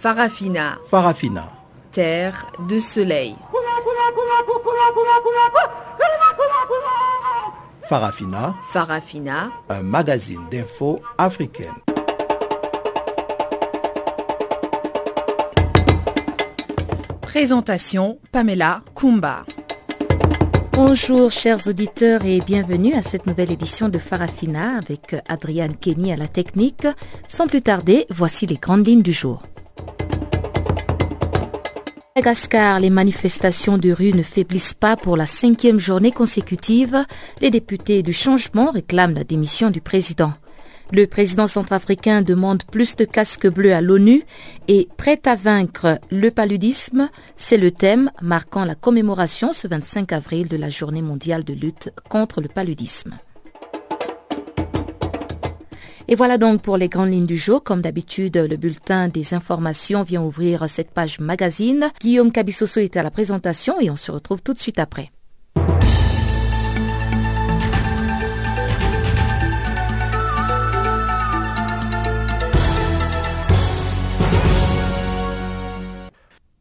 Farafina. Farafina. Terre de soleil. Farafina. Farafina. Un magazine d'infos africaine. Présentation Pamela Kumba. Bonjour chers auditeurs et bienvenue à cette nouvelle édition de Farafina avec Adriane Kenny à la technique. Sans plus tarder, voici les grandes lignes du jour. Madagascar, les manifestations de rue ne faiblissent pas pour la cinquième journée consécutive. Les députés du changement réclament la démission du président. Le président centrafricain demande plus de casques bleus à l'ONU et prêt à vaincre le paludisme, c'est le thème marquant la commémoration ce 25 avril de la journée mondiale de lutte contre le paludisme. Et voilà donc pour les grandes lignes du jour. Comme d'habitude, le bulletin des informations vient ouvrir cette page magazine. Guillaume Cabissoso est à la présentation et on se retrouve tout de suite après.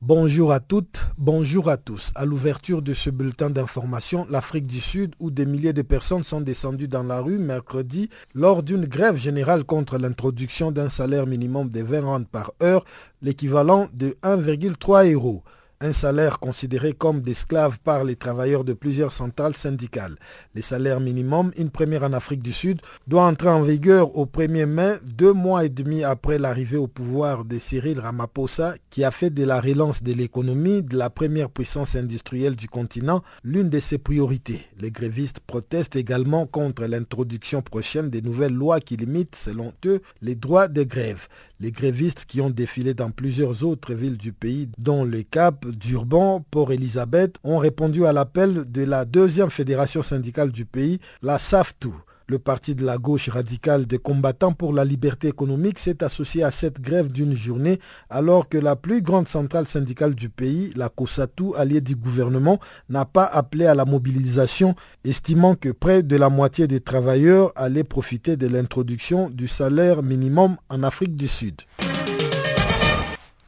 Bonjour à toutes, bonjour à tous. À l'ouverture de ce bulletin d'information, l'Afrique du Sud, où des milliers de personnes sont descendues dans la rue mercredi lors d'une grève générale contre l'introduction d'un salaire minimum de 20 rand par heure, l'équivalent de 1,3 euros un salaire considéré comme d'esclaves par les travailleurs de plusieurs centrales syndicales. Les salaires minimum, une première en Afrique du Sud, doit entrer en vigueur au 1er mai, deux mois et demi après l'arrivée au pouvoir de Cyril Ramaphosa, qui a fait de la relance de l'économie de la première puissance industrielle du continent l'une de ses priorités. Les grévistes protestent également contre l'introduction prochaine des nouvelles lois qui limitent, selon eux, les droits de grève. Les grévistes qui ont défilé dans plusieurs autres villes du pays, dont le Cap, Durban, Port-Elisabeth, ont répondu à l'appel de la deuxième fédération syndicale du pays, la SAFTU. Le parti de la gauche radicale des combattants pour la liberté économique s'est associé à cette grève d'une journée alors que la plus grande centrale syndicale du pays, la COSATU, alliée du gouvernement, n'a pas appelé à la mobilisation, estimant que près de la moitié des travailleurs allaient profiter de l'introduction du salaire minimum en Afrique du Sud.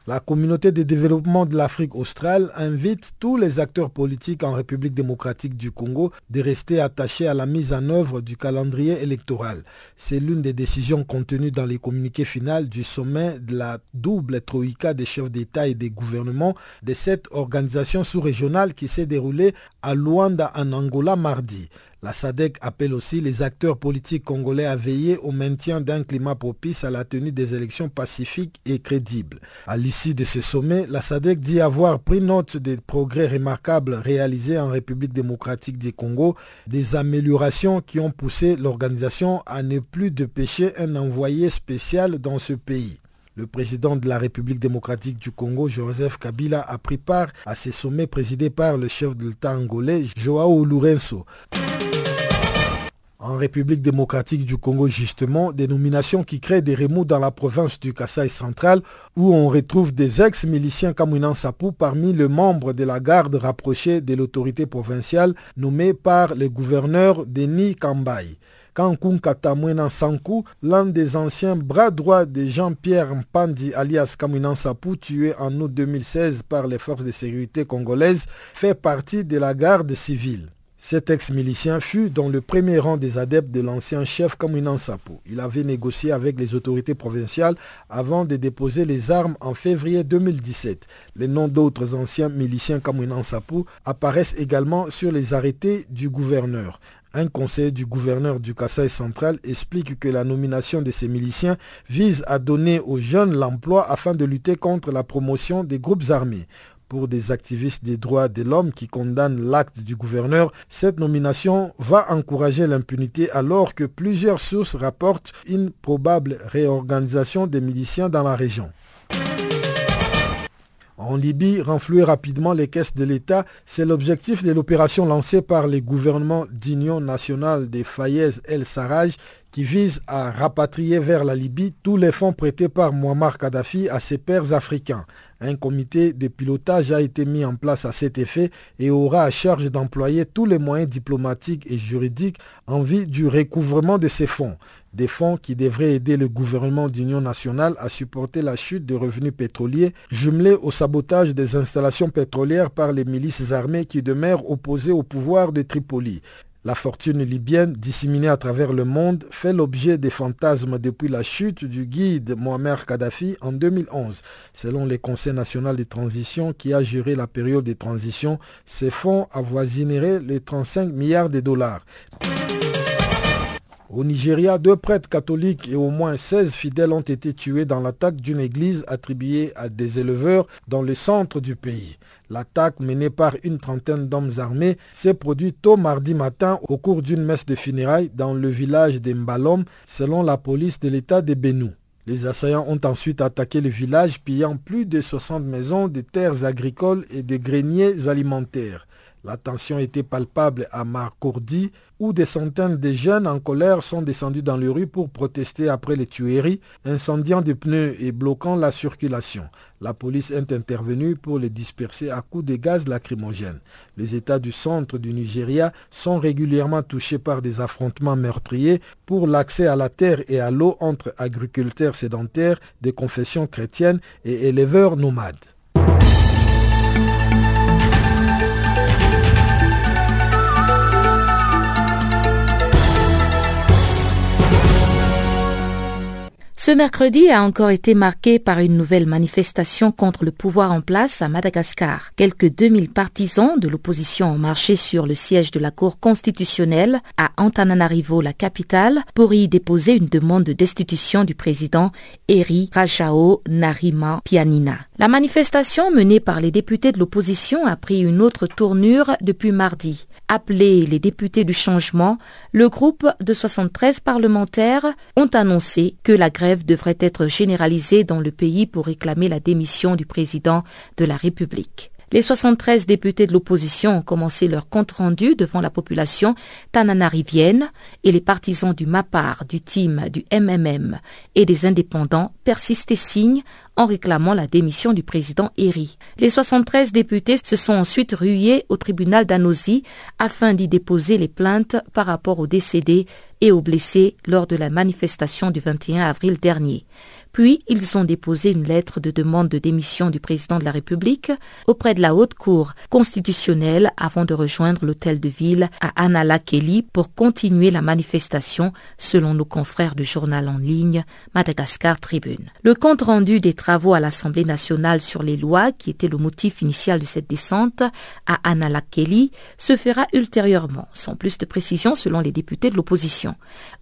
La communauté de développement de l'Afrique australe invite tous les acteurs politiques en République démocratique du Congo de rester attachés à la mise en œuvre du calendrier électoral. C'est l'une des décisions contenues dans les communiqués finaux du sommet de la double troïka des chefs d'État et des gouvernements de cette organisation sous-régionale qui s'est déroulée à Luanda en Angola mardi. La SADEC appelle aussi les acteurs politiques congolais à veiller au maintien d'un climat propice à la tenue des élections pacifiques et crédibles. À l'issue de ce sommet, la SADEC dit avoir pris note des progrès remarquables réalisés en République démocratique du Congo, des améliorations qui ont poussé l'organisation à ne plus dépêcher un envoyé spécial dans ce pays. Le président de la République démocratique du Congo, Joseph Kabila, a pris part à ces sommets présidés par le chef de l'État angolais, Joao Lourenço. En République démocratique du Congo, justement, des nominations qui créent des remous dans la province du Kassai central, où on retrouve des ex-miliciens Kamouinan Sapou parmi les membres de la garde rapprochée de l'autorité provinciale nommée par le gouverneur Denis Kambaï. Kankun Katamwena Sankou, l'un des anciens bras droits de Jean-Pierre Mpandi alias Kamwinan Sapou, tué en août 2016 par les forces de sécurité congolaises, fait partie de la garde civile. Cet ex-milicien fut dans le premier rang des adeptes de l'ancien chef Kamwinan Sapo. Il avait négocié avec les autorités provinciales avant de déposer les armes en février 2017. Les noms d'autres anciens miliciens Kamwinan Sapo apparaissent également sur les arrêtés du gouverneur. Un conseil du gouverneur du Kassai central explique que la nomination de ces miliciens vise à donner aux jeunes l'emploi afin de lutter contre la promotion des groupes armés. Pour des activistes des droits de l'homme qui condamnent l'acte du gouverneur, cette nomination va encourager l'impunité alors que plusieurs sources rapportent une probable réorganisation des miliciens dans la région. En Libye, renflouer rapidement les caisses de l'État, c'est l'objectif de l'opération lancée par les gouvernements d'Union nationale des Fayez El Sarraj qui vise à rapatrier vers la Libye tous les fonds prêtés par Muammar Kadhafi à ses pairs africains. Un comité de pilotage a été mis en place à cet effet et aura à charge d'employer tous les moyens diplomatiques et juridiques en vue du recouvrement de ces fonds. Des fonds qui devraient aider le gouvernement d'union nationale à supporter la chute de revenus pétroliers jumelés au sabotage des installations pétrolières par les milices armées qui demeurent opposées au pouvoir de Tripoli. La fortune libyenne, disséminée à travers le monde, fait l'objet des fantasmes depuis la chute du guide Mohamed Kadhafi en 2011. Selon le Conseil national de transition qui a géré la période de transition, ces fonds avoisineraient les 35 milliards de dollars. Au Nigeria, deux prêtres catholiques et au moins 16 fidèles ont été tués dans l'attaque d'une église attribuée à des éleveurs dans le centre du pays. L'attaque menée par une trentaine d'hommes armés s'est produite tôt mardi matin au cours d'une messe de funérailles dans le village de Mbalom, selon la police de l'État de Benou. Les assaillants ont ensuite attaqué le village, pillant plus de 60 maisons, de terres agricoles et des greniers alimentaires. La tension était palpable à Marcourdi, où des centaines de jeunes en colère sont descendus dans les rues pour protester après les tueries, incendiant des pneus et bloquant la circulation. La police est intervenue pour les disperser à coups de gaz lacrymogènes. Les États du centre du Nigeria sont régulièrement touchés par des affrontements meurtriers pour l'accès à la terre et à l'eau entre agriculteurs sédentaires de confession chrétienne et éleveurs nomades. Ce mercredi a encore été marqué par une nouvelle manifestation contre le pouvoir en place à Madagascar. Quelques 2000 partisans de l'opposition ont marché sur le siège de la Cour constitutionnelle à Antananarivo, la capitale, pour y déposer une demande de destitution du président Eri Rajao Narima Pianina. La manifestation menée par les députés de l'opposition a pris une autre tournure depuis mardi appelé les députés du changement, le groupe de 73 parlementaires ont annoncé que la grève devrait être généralisée dans le pays pour réclamer la démission du président de la République. Les 73 députés de l'opposition ont commencé leur compte-rendu devant la population tananarivienne et les partisans du MAPAR, du team, du MMM et des indépendants persistent et signent en réclamant la démission du président Eri. Les 73 députés se sont ensuite rués au tribunal d'Anosy afin d'y déposer les plaintes par rapport aux décédés et aux blessés lors de la manifestation du 21 avril dernier. Puis, ils ont déposé une lettre de demande de démission du président de la République auprès de la Haute Cour constitutionnelle avant de rejoindre l'hôtel de ville à Kelly pour continuer la manifestation, selon nos confrères du journal en ligne Madagascar Tribune. Le compte rendu des travaux à l'Assemblée nationale sur les lois, qui était le motif initial de cette descente à Kelly, se fera ultérieurement, sans plus de précision selon les députés de l'opposition.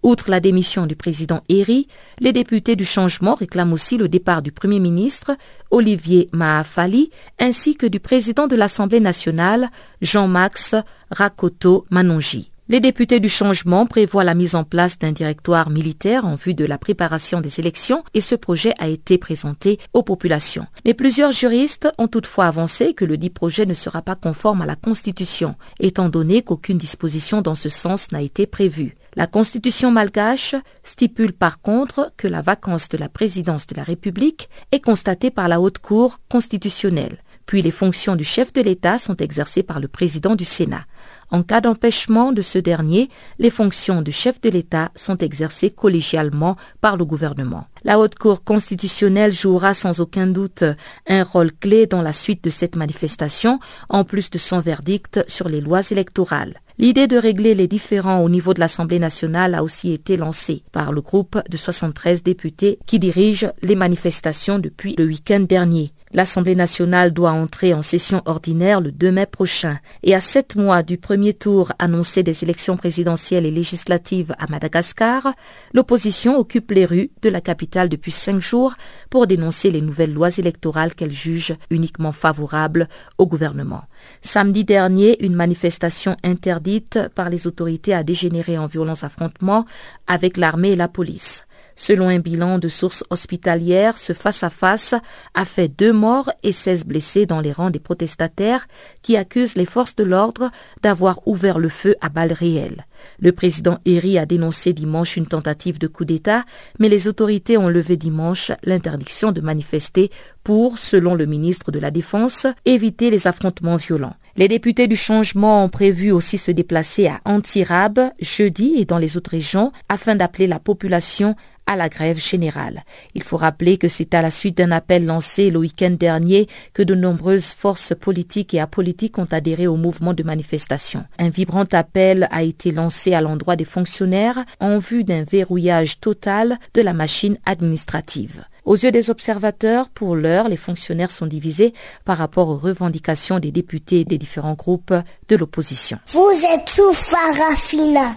Outre la démission du président Eri, les députés du changement réclament aussi le départ du Premier ministre Olivier Mahafali ainsi que du président de l'Assemblée nationale Jean-Max Rakoto Manonji. Les députés du changement prévoient la mise en place d'un directoire militaire en vue de la préparation des élections et ce projet a été présenté aux populations. Mais plusieurs juristes ont toutefois avancé que le dit projet ne sera pas conforme à la Constitution, étant donné qu'aucune disposition dans ce sens n'a été prévue. La constitution malgache stipule par contre que la vacance de la présidence de la République est constatée par la Haute Cour constitutionnelle, puis les fonctions du chef de l'État sont exercées par le président du Sénat. En cas d'empêchement de ce dernier, les fonctions du chef de l'État sont exercées collégialement par le gouvernement. La Haute Cour constitutionnelle jouera sans aucun doute un rôle clé dans la suite de cette manifestation, en plus de son verdict sur les lois électorales. L'idée de régler les différends au niveau de l'Assemblée nationale a aussi été lancée par le groupe de 73 députés qui dirigent les manifestations depuis le week-end dernier. L'Assemblée nationale doit entrer en session ordinaire le 2 mai prochain et à sept mois du premier tour annoncé des élections présidentielles et législatives à Madagascar, l'opposition occupe les rues de la capitale depuis cinq jours pour dénoncer les nouvelles lois électorales qu'elle juge uniquement favorables au gouvernement. Samedi dernier, une manifestation interdite par les autorités a dégénéré en violents affrontements avec l'armée et la police. Selon un bilan de sources hospitalières, ce face-à-face a fait deux morts et 16 blessés dans les rangs des protestataires qui accusent les forces de l'ordre d'avoir ouvert le feu à balles réelles. Le président Eri a dénoncé dimanche une tentative de coup d'État, mais les autorités ont levé dimanche l'interdiction de manifester pour, selon le ministre de la Défense, éviter les affrontements violents. Les députés du changement ont prévu aussi se déplacer à Antirab jeudi et dans les autres régions afin d'appeler la population à la grève générale. Il faut rappeler que c'est à la suite d'un appel lancé le week-end dernier que de nombreuses forces politiques et apolitiques ont adhéré au mouvement de manifestation. Un vibrant appel a été lancé à l'endroit des fonctionnaires en vue d'un verrouillage total de la machine administrative. Aux yeux des observateurs, pour l'heure, les fonctionnaires sont divisés par rapport aux revendications des députés des différents groupes de l'opposition. Vous êtes sous Farafina.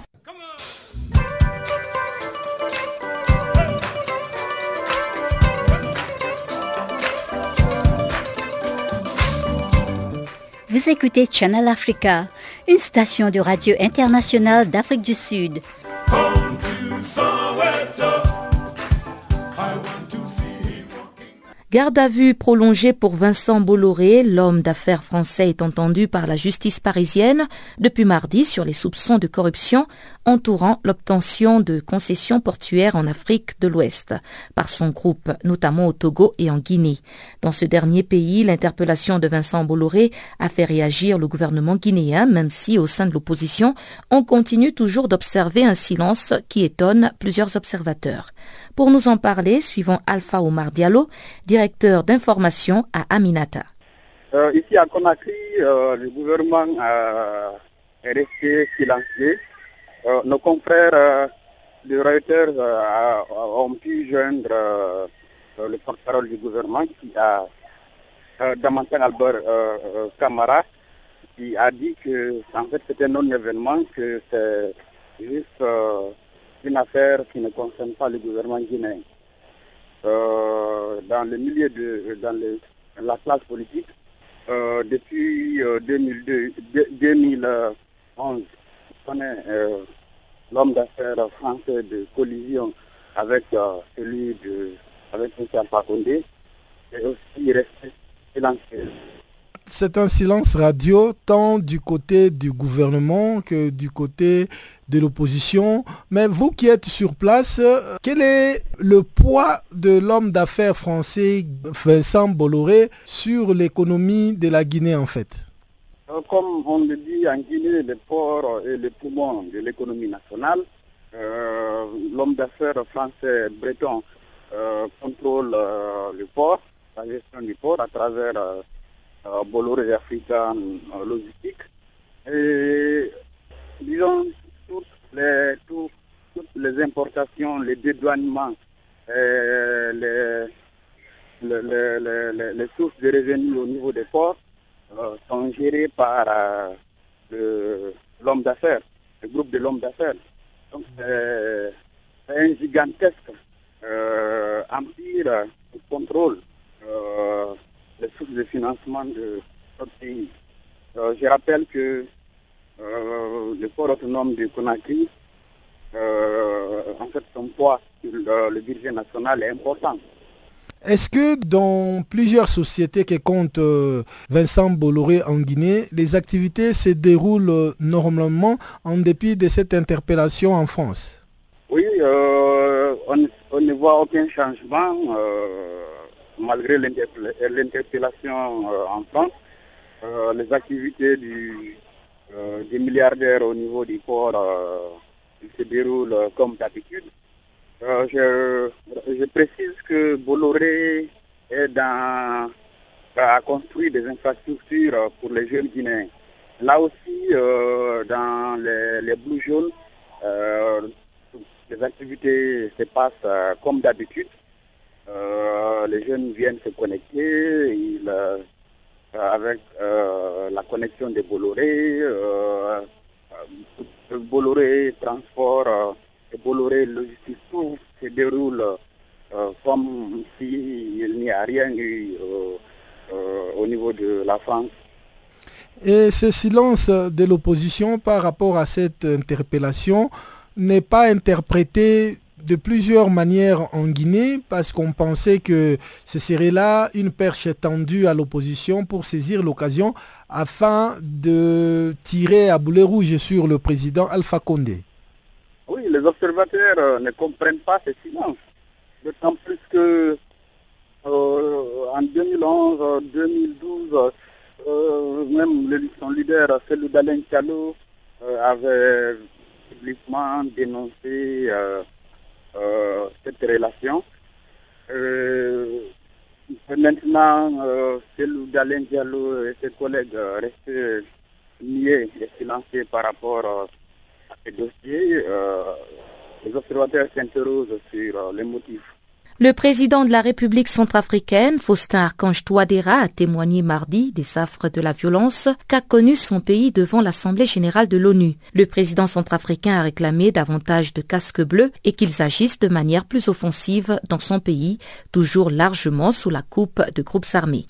Vous écoutez Channel Africa, une station de radio internationale d'Afrique du Sud. Garde à vue prolongée pour Vincent Bolloré, l'homme d'affaires français est entendu par la justice parisienne depuis mardi sur les soupçons de corruption entourant l'obtention de concessions portuaires en Afrique de l'Ouest par son groupe, notamment au Togo et en Guinée. Dans ce dernier pays, l'interpellation de Vincent Bolloré a fait réagir le gouvernement guinéen, même si au sein de l'opposition, on continue toujours d'observer un silence qui étonne plusieurs observateurs. Pour nous en parler, suivons Alpha Omar Diallo, directeur d'information à Aminata. Euh, ici à Conakry, euh, le gouvernement est resté silencieux. Euh, nos confrères de Reuters ont pu joindre le porte-parole du gouvernement qui a Damantan Albert Camara qui a dit que en fait c'était non-événement, que c'est juste une affaire qui ne concerne pas le gouvernement guinéen. Euh, dans le milieu de dans la classe politique, euh, depuis 2002, euh, 2011, est l'homme d'affaires français de collision avec celui de avec et aussi silencieux. C'est un silence radio tant du côté du gouvernement que du côté de l'opposition. Mais vous qui êtes sur place, quel est le poids de l'homme d'affaires français Vincent Bolloré sur l'économie de la Guinée en fait? euh, Comme on le dit en Guinée, le port est le poumon de l'économie nationale. Euh, l'homme d'affaires français breton euh, contrôle le port, la gestion du port à travers euh, Bolloré African euh, Logistique. Et disons, toutes les, toutes les importations, les dédouanements, les, les, sources de revenus au niveau des ports euh, sont gérées par l'homme d'affaires, le groupe de l'homme d'affaires. Donc c'est un gigantesque empire de contrôle les sources de financement de notre pays. Euh, je rappelle que euh, le port autonome de Conakry, euh, en fait, son poids sur le, budget national est important. Est-ce que dans plusieurs sociétés qui comptent Vincent Bolloré en Guinée, les activités se déroulent normalement en dépit de cette interpellation en France? Oui, on, on, ne voit aucun changement malgré l'interpellation euh, en France, euh, les activités du, euh, des milliardaires au niveau du port se déroulent comme d'habitude. Je, je, précise que Bolloré est dans, a construit des infrastructures pour les jeunes Guinéens. Là aussi, dans les, les Blue Jaunes, les activités se passent comme d'habitude. Euh, les jeunes viennent se connecter euh, avec euh, la connexion de Bolloré, Bolloré Transport et Bolloré Logistique, tout se déroule s'il n'y a rien eu au niveau de la France. Et ce silence de l'opposition par rapport à cette interpellation n'est pas interprété de plusieurs manières en Guinée parce qu'on pensait que ce serait là une perche tendue à l'opposition pour saisir l'occasion afin de tirer à boulet rouge sur le président Alpha Condé. Oui, les observateurs euh, ne comprennent pas ce silence. D'autant plus que euh, en 2011, 2012, euh, même son leader, celui d'Alain Chalot, avait publiquement dénoncé cette relation. maintenant, celui d'Alain Diallo et ses collègues restent niés et silencieux par rapport le président de la République centrafricaine, Faustin Archange Touadéra, a témoigné mardi des affres de la violence qu'a connu son pays devant l'Assemblée générale de l'ONU. Le président centrafricain a réclamé davantage de casques bleus et qu'ils agissent de manière plus offensive dans son pays, toujours largement sous la coupe de groupes armés.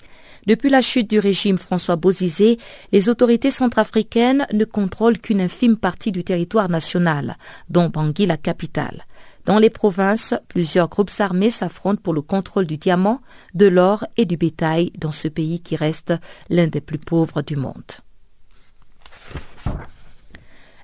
Depuis la chute du régime François Bozizé, les autorités centrafricaines ne contrôlent qu'une infime partie du territoire national, dont Bangui la capitale. Dans les provinces, plusieurs groupes armés s'affrontent pour le contrôle du diamant, de l'or et du bétail dans ce pays qui reste l'un des plus pauvres du monde.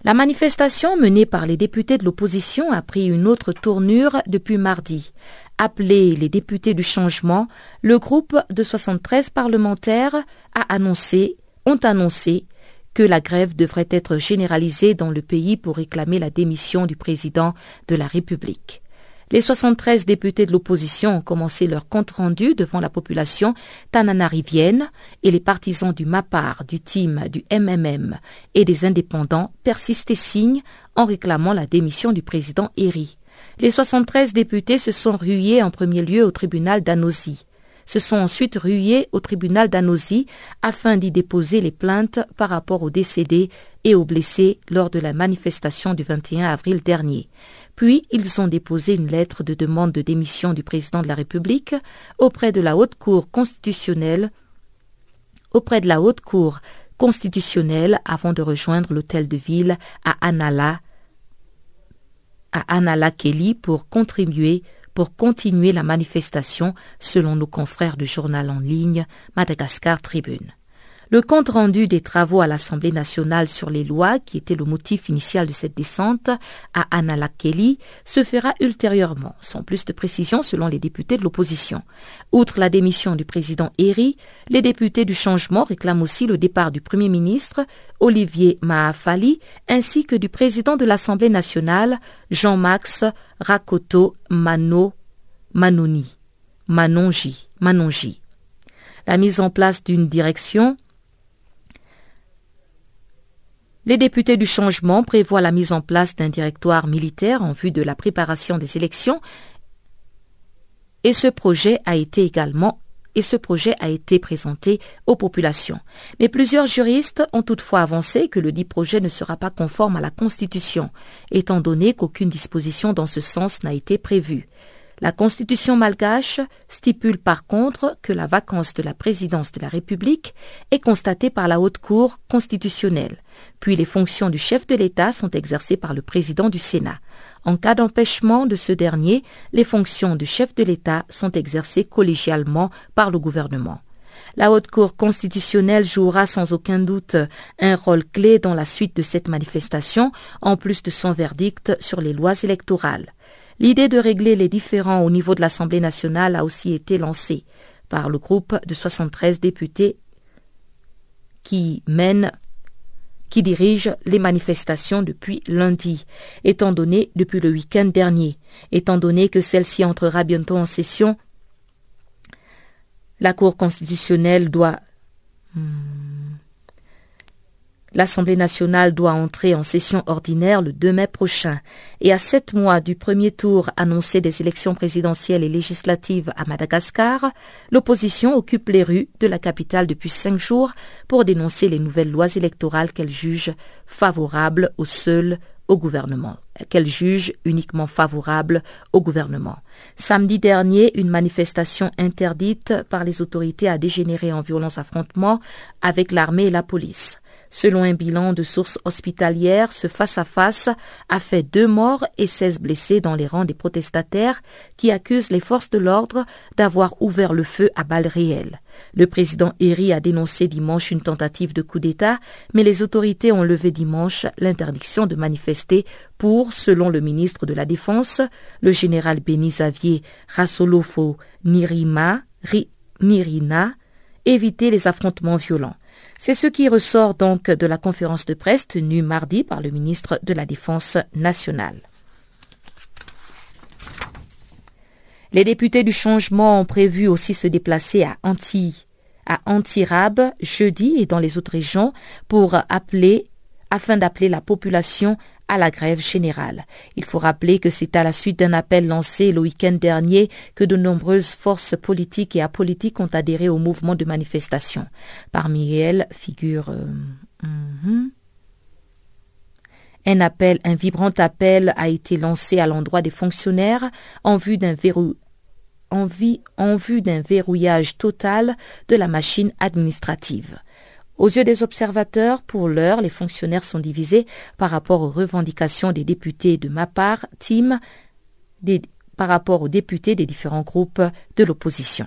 La manifestation menée par les députés de l'opposition a pris une autre tournure depuis mardi. Appelé les députés du changement, le groupe de 73 parlementaires a annoncé, ont annoncé que la grève devrait être généralisée dans le pays pour réclamer la démission du président de la République. Les 73 députés de l'opposition ont commencé leur compte-rendu devant la population tananarivienne et les partisans du MAPAR, du TIM, du MMM et des indépendants persistent et signent en réclamant la démission du président Eri. Les 73 députés se sont rués en premier lieu au tribunal d'Anosy se sont ensuite rués au tribunal d'Anosy afin d'y déposer les plaintes par rapport aux décédés et aux blessés lors de la manifestation du 21 avril dernier. Puis, ils ont déposé une lettre de demande de démission du président de la République auprès de la Haute Cour constitutionnelle auprès de la Haute Cour constitutionnelle avant de rejoindre l'hôtel de ville à Anala à Anala Kelly pour contribuer pour continuer la manifestation selon nos confrères du journal en ligne Madagascar Tribune. Le compte rendu des travaux à l'Assemblée nationale sur les lois, qui était le motif initial de cette descente à Analakeli, se fera ultérieurement, sans plus de précision selon les députés de l'opposition. Outre la démission du président Eri, les députés du changement réclament aussi le départ du Premier ministre, Olivier Mahafali, ainsi que du président de l'Assemblée nationale, Jean-Max Rakoto Mano Manoni, Manonji, Manonji. La mise en place d'une direction les députés du changement prévoient la mise en place d'un directoire militaire en vue de la préparation des élections et ce projet a été également et ce projet a été présenté aux populations. Mais plusieurs juristes ont toutefois avancé que le dit projet ne sera pas conforme à la Constitution, étant donné qu'aucune disposition dans ce sens n'a été prévue. La Constitution malgache stipule par contre que la vacance de la présidence de la République est constatée par la Haute Cour constitutionnelle, puis les fonctions du chef de l'État sont exercées par le président du Sénat. En cas d'empêchement de ce dernier, les fonctions du chef de l'État sont exercées collégialement par le gouvernement. La Haute Cour constitutionnelle jouera sans aucun doute un rôle clé dans la suite de cette manifestation, en plus de son verdict sur les lois électorales. L'idée de régler les différends au niveau de l'Assemblée nationale a aussi été lancée par le groupe de 73 députés qui mène qui dirige les manifestations depuis lundi, étant donné depuis le week-end dernier, étant donné que celle-ci entrera bientôt en session. La Cour constitutionnelle doit hmm, L'Assemblée nationale doit entrer en session ordinaire le 2 mai prochain et à sept mois du premier tour annoncé des élections présidentielles et législatives à Madagascar, l'opposition occupe les rues de la capitale depuis cinq jours pour dénoncer les nouvelles lois électorales qu'elle juge favorables au seul au gouvernement, qu'elle juge uniquement favorables au gouvernement. Samedi dernier, une manifestation interdite par les autorités a dégénéré en violents affrontements avec l'armée et la police. Selon un bilan de sources hospitalières, ce face-à-face a fait deux morts et 16 blessés dans les rangs des protestataires qui accusent les forces de l'ordre d'avoir ouvert le feu à balles réelles. Le président Eri a dénoncé dimanche une tentative de coup d'État, mais les autorités ont levé dimanche l'interdiction de manifester pour, selon le ministre de la Défense, le général Beni Xavier Rassolofo Nirima, Nirina, éviter les affrontements violents. C'est ce qui ressort donc de la conférence de presse tenue mardi par le ministre de la Défense nationale. Les députés du changement ont prévu aussi se déplacer à Antilles, à Antirab jeudi et dans les autres régions pour appeler afin d'appeler la population à la grève générale. Il faut rappeler que c'est à la suite d'un appel lancé le week-end dernier que de nombreuses forces politiques et apolitiques ont adhéré au mouvement de manifestation. Parmi elles figure euh, mhm. un appel, un vibrant appel a été lancé à l'endroit des fonctionnaires en vue d'un en vue d'un verrouillage total de la machine administrative. Aux yeux des observateurs, pour l'heure, les fonctionnaires sont divisés par rapport aux revendications des députés de ma part, team, par rapport aux députés des différents groupes de l'opposition.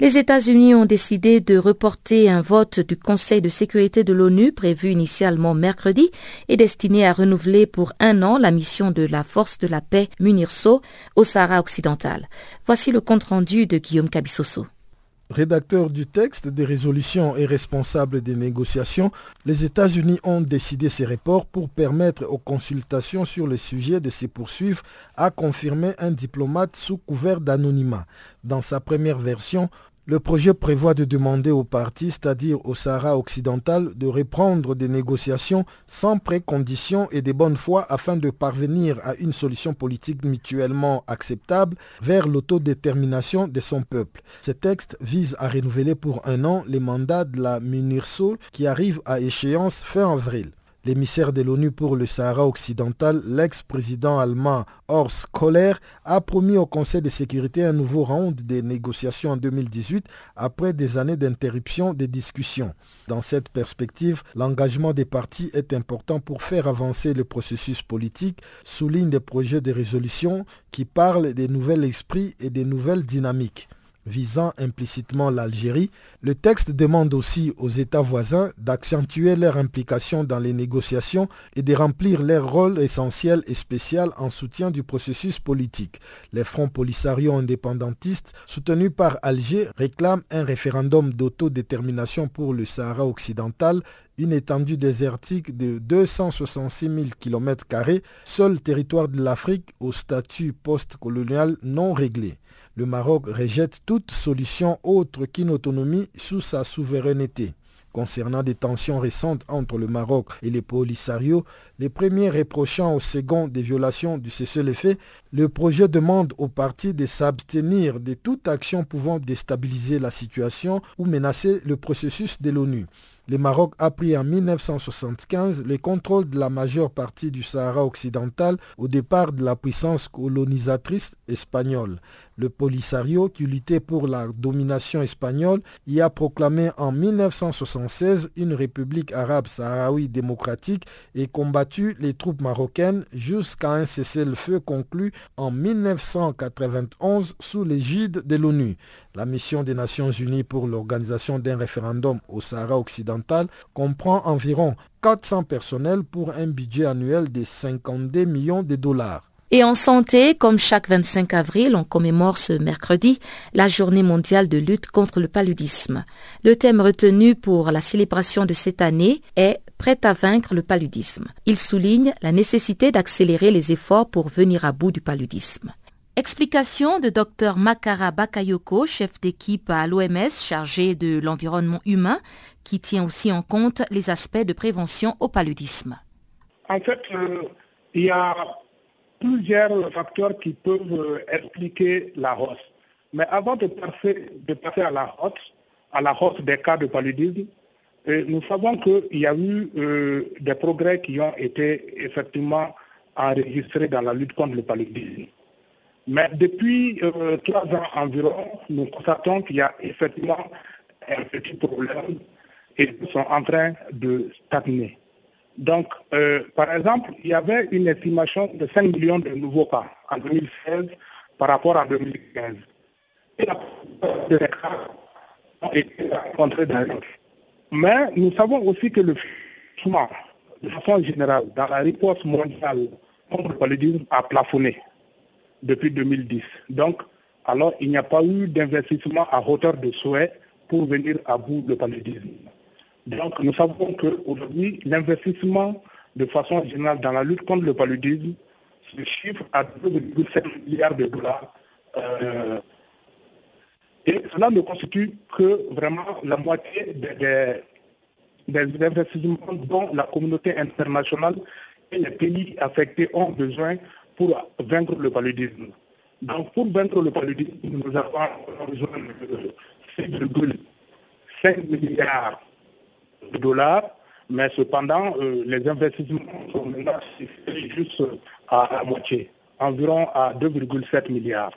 Les États-Unis ont décidé de reporter un vote du Conseil de sécurité de l'ONU prévu initialement mercredi et destiné à renouveler pour un an la mission de la force de la paix MUNIRSO au Sahara occidental. Voici le compte-rendu de Guillaume Cabissoso. Rédacteur du texte des résolutions et responsable des négociations, les États-Unis ont décidé ces reports pour permettre aux consultations sur le sujet de se poursuivre, a confirmé un diplomate sous couvert d'anonymat. Dans sa première version, le projet prévoit de demander aux partis, c'est-à-dire au Sahara occidental, de reprendre des négociations sans préconditions et de bonne foi afin de parvenir à une solution politique mutuellement acceptable vers l'autodétermination de son peuple. Ce texte vise à renouveler pour un an les mandats de la MINURSO qui arrive à échéance fin avril. L'émissaire de l'ONU pour le Sahara occidental, l'ex-président allemand Horst Kohler, a promis au Conseil de sécurité un nouveau round de négociations en 2018 après des années d'interruption des discussions. Dans cette perspective, l'engagement des partis est important pour faire avancer le processus politique, souligne des projets de résolution qui parlent des nouveaux esprits et des nouvelles dynamiques visant implicitement l'Algérie, le texte demande aussi aux États voisins d'accentuer leur implication dans les négociations et de remplir leur rôle essentiel et spécial en soutien du processus politique. Les fronts polisario indépendantistes soutenus par Alger réclament un référendum d'autodétermination pour le Sahara occidental une étendue désertique de 266 000 km, seul territoire de l'Afrique au statut post-colonial non réglé le Maroc rejette toute solution autre qu'une autonomie sous sa souveraineté. Concernant des tensions récentes entre le Maroc et les Polisario, les premiers reprochant au second des violations du cessez-le-feu, le projet demande aux partis de s'abstenir de toute action pouvant déstabiliser la situation ou menacer le processus de l'ONU. Le Maroc a pris en 1975 le contrôle de la majeure partie du Sahara occidental au départ de la puissance colonisatrice espagnole. Le Polisario, qui luttait pour la domination espagnole, y a proclamé en 1976 une république arabe sahraoui démocratique et combattu les troupes marocaines jusqu'à un cessez-le-feu conclu en 1991 sous l'égide de l'ONU. La mission des Nations Unies pour l'organisation d'un référendum au Sahara occidental comprend environ 400 personnels pour un budget annuel de 52 millions de dollars. Et en santé, comme chaque 25 avril, on commémore ce mercredi la journée mondiale de lutte contre le paludisme. Le thème retenu pour la célébration de cette année est Prêt à vaincre le paludisme. Il souligne la nécessité d'accélérer les efforts pour venir à bout du paludisme. Explication de Dr Makara Bakayoko, chef d'équipe à l'OMS chargé de l'environnement humain, qui tient aussi en compte les aspects de prévention au paludisme. En fait, euh, il y a plusieurs facteurs qui peuvent euh, expliquer la hausse. Mais avant de passer, de passer à la hausse, à la hausse des cas de paludisme, euh, nous savons qu'il y a eu euh, des progrès qui ont été effectivement enregistrés dans la lutte contre le paludisme. Mais depuis trois ans environ, nous constatons qu'il y a effectivement un petit problème nous sommes en train de stagner. Donc, euh, par exemple, il y avait une estimation de 5 millions de nouveaux cas en 2016 par rapport à 2015. Et la cas ont été rencontrés dans Mais nous savons aussi que le financement, de façon générale, dans la réponse mondiale contre le paludisme a plafonné depuis 2010. Donc, alors, il n'y a pas eu d'investissement à hauteur de souhait pour venir à bout du paludisme. Donc nous savons qu'aujourd'hui, l'investissement de façon générale dans la lutte contre le paludisme se chiffre à 2,7 milliards de dollars. Euh, et cela ne constitue que vraiment la moitié des, des, investissements dont la communauté internationale et les pays affectés ont besoin pour vaincre le paludisme. Donc pour vaincre le paludisme, nous avons besoin de 5,5 milliards dollars, mais cependant, euh, les investissements sont maintenant juste à la moitié, environ à 2,7 milliards.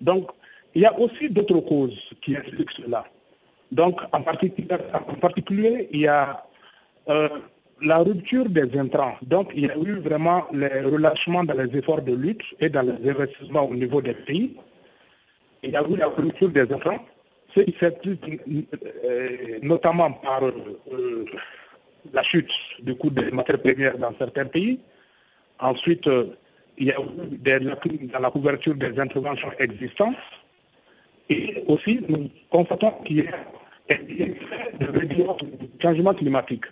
Donc, il y a aussi d'autres causes qui expliquent cela. Donc, en particulier, en particulier il y a euh, la rupture des intrants. Donc, il y a eu vraiment les relâchements dans les efforts de lutte et dans les investissements au niveau des pays. Il y a eu la rupture des intrants s'explique euh, notamment par euh, la chute du coût des matières premières dans certains pays. Ensuite, euh, il y a eu des lacunes dans la couverture des interventions existantes. Et aussi, nous constatons qu'il y a des du changement climatique.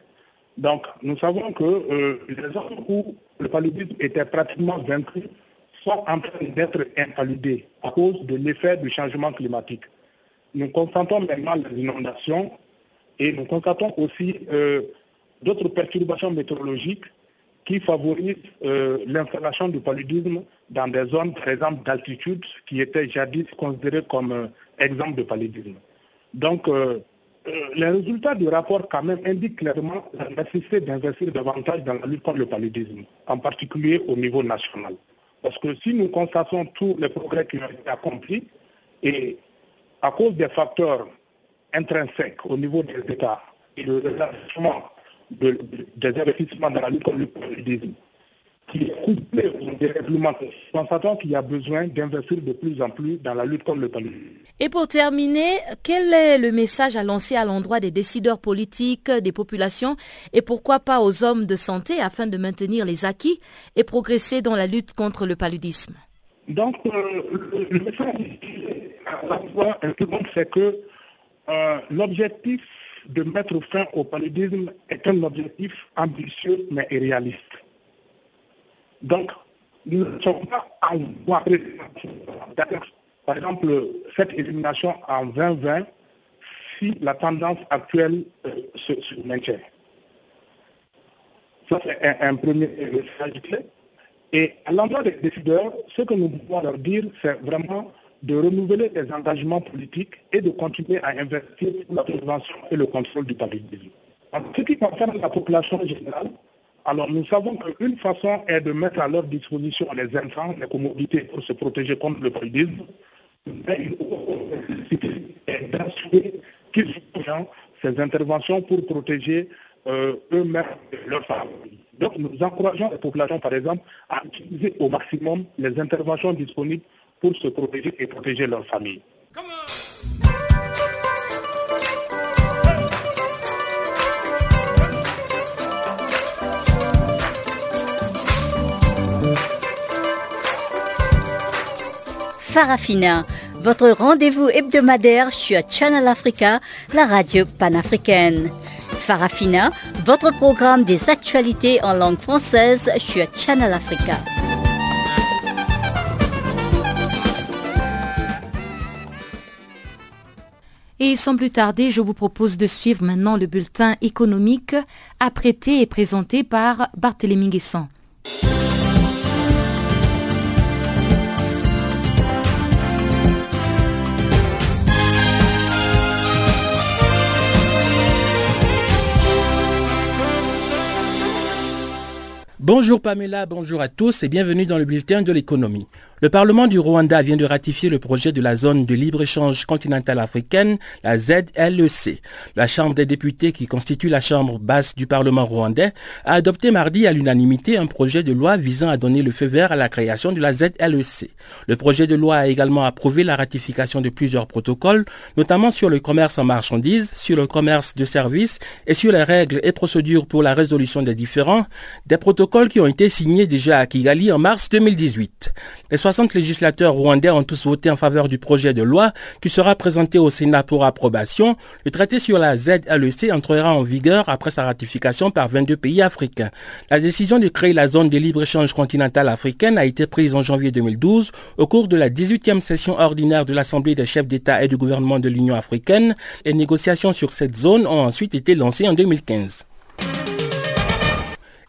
Donc, nous savons que les zones où le paludisme était pratiquement vaincu sont en train d'être invalidés à cause de l'effet du changement climatique. Nous constatons maintenant les inondations et nous constatons aussi euh, d'autres perturbations météorologiques qui favorisent euh, l'installation du paludisme dans des zones, par exemple, d'altitude qui étaient jadis considérées comme euh, exemple de paludisme. Donc, les résultats du rapport quand même indiquent clairement la nécessité d'investir davantage dans la lutte contre le paludisme, en particulier au niveau national. Parce que si nous constatons tous les progrès qui ont été accomplis, et à cause des facteurs intrinsèques au niveau des États et de l'avancement des investissements dans la lutte contre le paludisme, qui est couplé au dérèglement, constatons qu'il y a besoin d'investir de plus en plus dans la lutte contre le paludisme. Et pour terminer, quel est le message à lancer à l'endroit des décideurs politiques, des populations et pourquoi pas aux hommes de santé afin de maintenir les acquis et progresser dans la lutte contre le paludisme? Donc, euh, le message tout le monde sait que euh, l'objectif de mettre fin au paludisme est un objectif ambitieux mais réaliste. Donc, nous ne sommes pas en voie Par exemple, cette élimination en 2020, si la tendance actuelle euh, se, maintient. Ça, c'est un, un premier message. Et à l'endroit des décideurs, ce que nous pouvons leur dire, c'est vraiment de renouveler les engagements politiques et de continuer à investir pour la prévention et le contrôle du paludisme. En ce qui concerne la population générale, alors nous savons qu'une façon est de mettre à leur disposition les intrants, les commodités pour se protéger contre le paludisme, mais une autre est d'assurer qu'ils ces interventions pour protéger euh, eux-mêmes et leurs familles. Donc nous encourageons les populations, par exemple, à utiliser au maximum les interventions disponibles pour se protéger et protéger leur famille. Farafina, votre rendez-vous hebdomadaire sur Channel Africa, la radio panafricaine. Farafina, votre programme des actualités en langue française sur Channel Africa. Et sans plus tarder, je vous propose de suivre maintenant le bulletin économique apprêté et présenté par Barthélémy Guessant. Bonjour Pamela, bonjour à tous et bienvenue dans le bulletin de l'économie. Le Parlement du Rwanda vient de ratifier le projet de la zone de libre-échange continentale africaine, la ZLEC. La Chambre des députés, qui constitue la Chambre basse du Parlement rwandais, a adopté mardi à l'unanimité un projet de loi visant à donner le feu vert à la création de la ZLEC. Le projet de loi a également approuvé la ratification de plusieurs protocoles, notamment sur le commerce en marchandises, sur le commerce de services et sur les règles et procédures pour la résolution des différends, des protocoles qui ont été signés déjà à Kigali en mars 2018. Les 60 législateurs rwandais ont tous voté en faveur du projet de loi qui sera présenté au Sénat pour approbation. Le traité sur la ZLEC entrera en vigueur après sa ratification par 22 pays africains. La décision de créer la zone de libre-échange continentale africaine a été prise en janvier 2012 au cours de la 18e session ordinaire de l'Assemblée des chefs d'État et du gouvernement de l'Union africaine. Les négociations sur cette zone ont ensuite été lancées en 2015.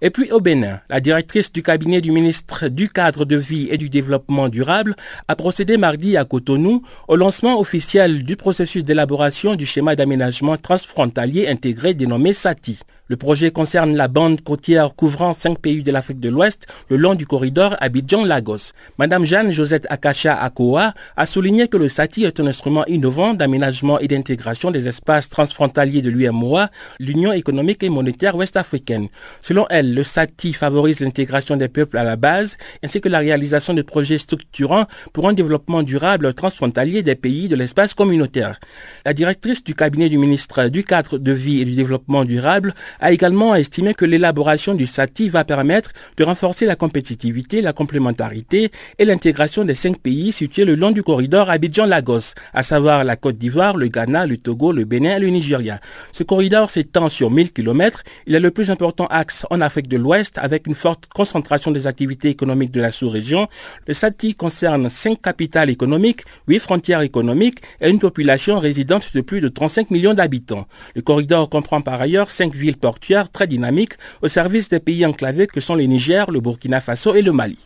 Et puis au Bénin, la directrice du cabinet du ministre du cadre de vie et du développement durable a procédé mardi à Cotonou au lancement officiel du processus d'élaboration du schéma d'aménagement transfrontalier intégré dénommé SATI. Le projet concerne la bande côtière couvrant cinq pays de l'Afrique de l'Ouest le long du corridor Abidjan-Lagos. Madame Jeanne Josette Akacha Akoa a souligné que le SATI est un instrument innovant d'aménagement et d'intégration des espaces transfrontaliers de l'UMOA, l'Union économique et monétaire ouest-africaine. Selon elle, le SATI favorise l'intégration des peuples à la base ainsi que la réalisation de projets structurants pour un développement durable transfrontalier des pays de l'espace communautaire. La directrice du cabinet du ministre du cadre de vie et du développement durable a également estimé que l'élaboration du SATI va permettre de renforcer la compétitivité, la complémentarité et l'intégration des cinq pays situés le long du corridor Abidjan-Lagos, à savoir la Côte d'Ivoire, le Ghana, le Togo, le Bénin et le Nigeria. Ce corridor s'étend sur 1000 km. Il est le plus important axe en Afrique de l'Ouest avec une forte concentration des activités économiques de la sous-région. Le SATI concerne cinq capitales économiques, huit frontières économiques et une population résidente de plus de 35 millions d'habitants. Le corridor comprend par ailleurs cinq villes très dynamique au service des pays enclavés que sont le Niger, le Burkina Faso et le Mali.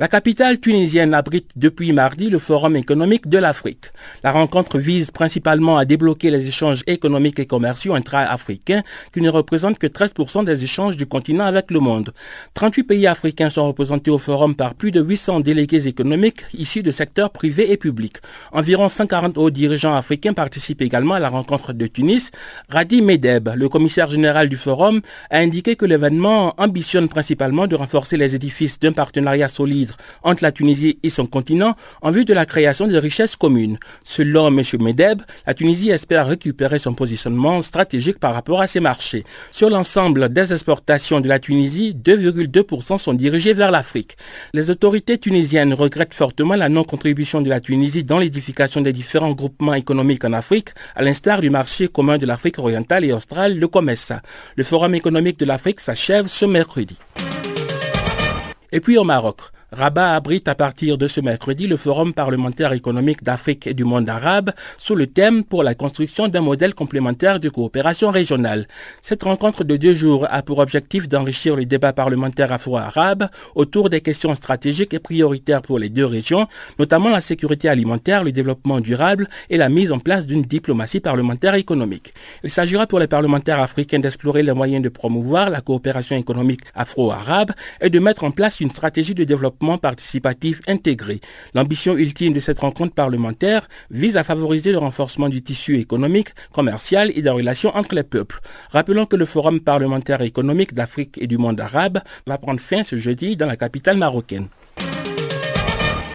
La capitale tunisienne abrite depuis mardi le Forum économique de l'Afrique. La rencontre vise principalement à débloquer les échanges économiques et commerciaux intra-africains qui ne représentent que 13% des échanges du continent avec le monde. 38 pays africains sont représentés au forum par plus de 800 délégués économiques issus de secteurs privés et publics. Environ 140 hauts dirigeants africains participent également à la rencontre de Tunis. Radi Medeb, le commissaire général du forum, a indiqué que l'événement ambitionne principalement de renforcer les édifices d'un partenariat solide entre la Tunisie et son continent en vue de la création de richesses communes. Selon M. Medeb, la Tunisie espère récupérer son positionnement stratégique par rapport à ses marchés. Sur l'ensemble des exportations de la Tunisie, 2,2% sont dirigées vers l'Afrique. Les autorités tunisiennes regrettent fortement la non-contribution de la Tunisie dans l'édification des différents groupements économiques en Afrique, à l'instar du marché commun de l'Afrique orientale et australe, le COMESA. Le Forum économique de l'Afrique s'achève ce mercredi. Et puis au Maroc, Rabat abrite à partir de ce mercredi le Forum parlementaire économique d'Afrique et du monde arabe sous le thème pour la construction d'un modèle complémentaire de coopération régionale. Cette rencontre de deux jours a pour objectif d'enrichir les débats parlementaires afro-arabes autour des questions stratégiques et prioritaires pour les deux régions, notamment la sécurité alimentaire, le développement durable et la mise en place d'une diplomatie parlementaire économique. Il s'agira pour les parlementaires africains d'explorer les moyens de promouvoir la coopération économique afro-arabe et de mettre en place une stratégie de développement participatif intégré. L'ambition ultime de cette rencontre parlementaire vise à favoriser le renforcement du tissu économique, commercial et des relations entre les peuples. Rappelons que le Forum parlementaire économique d'Afrique et du monde arabe va prendre fin ce jeudi dans la capitale marocaine.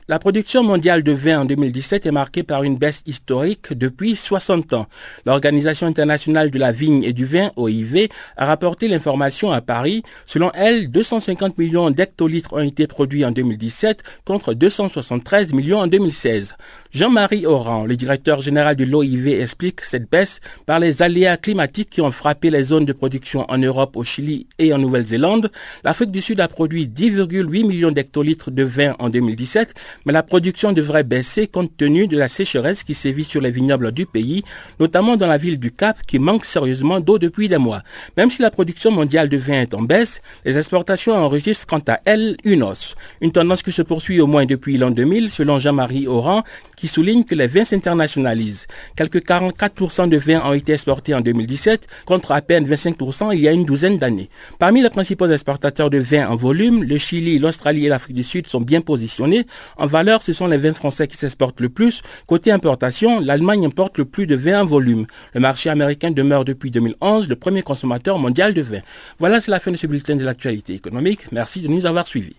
La production mondiale de vin en 2017 est marquée par une baisse historique depuis 60 ans. L'Organisation internationale de la vigne et du vin, OIV, a rapporté l'information à Paris. Selon elle, 250 millions d'hectolitres ont été produits en 2017 contre 273 millions en 2016. Jean-Marie Oran, le directeur général de l'OIV, explique cette baisse par les aléas climatiques qui ont frappé les zones de production en Europe, au Chili et en Nouvelle-Zélande. L'Afrique du Sud a produit 10,8 millions d'hectolitres de vin en 2017, mais la production devrait baisser compte tenu de la sécheresse qui sévit sur les vignobles du pays, notamment dans la ville du Cap qui manque sérieusement d'eau depuis des mois. Même si la production mondiale de vin est en baisse, les exportations enregistrent quant à elles une hausse. Une tendance qui se poursuit au moins depuis l'an 2000 selon Jean-Marie Oran qui souligne que les vins s'internationalisent. Quelques 44% de vins ont été exportés en 2017 contre à peine 25% il y a une douzaine d'années. Parmi les principaux exportateurs de vins en volume, le Chili, l'Australie et l'Afrique du Sud sont bien positionnés. En valeur, ce sont les vins français qui s'exportent le plus. Côté importation, l'Allemagne importe le plus de vins en volume. Le marché américain demeure depuis 2011 le premier consommateur mondial de vin. Voilà, c'est la fin de ce bulletin de l'actualité économique. Merci de nous avoir suivis.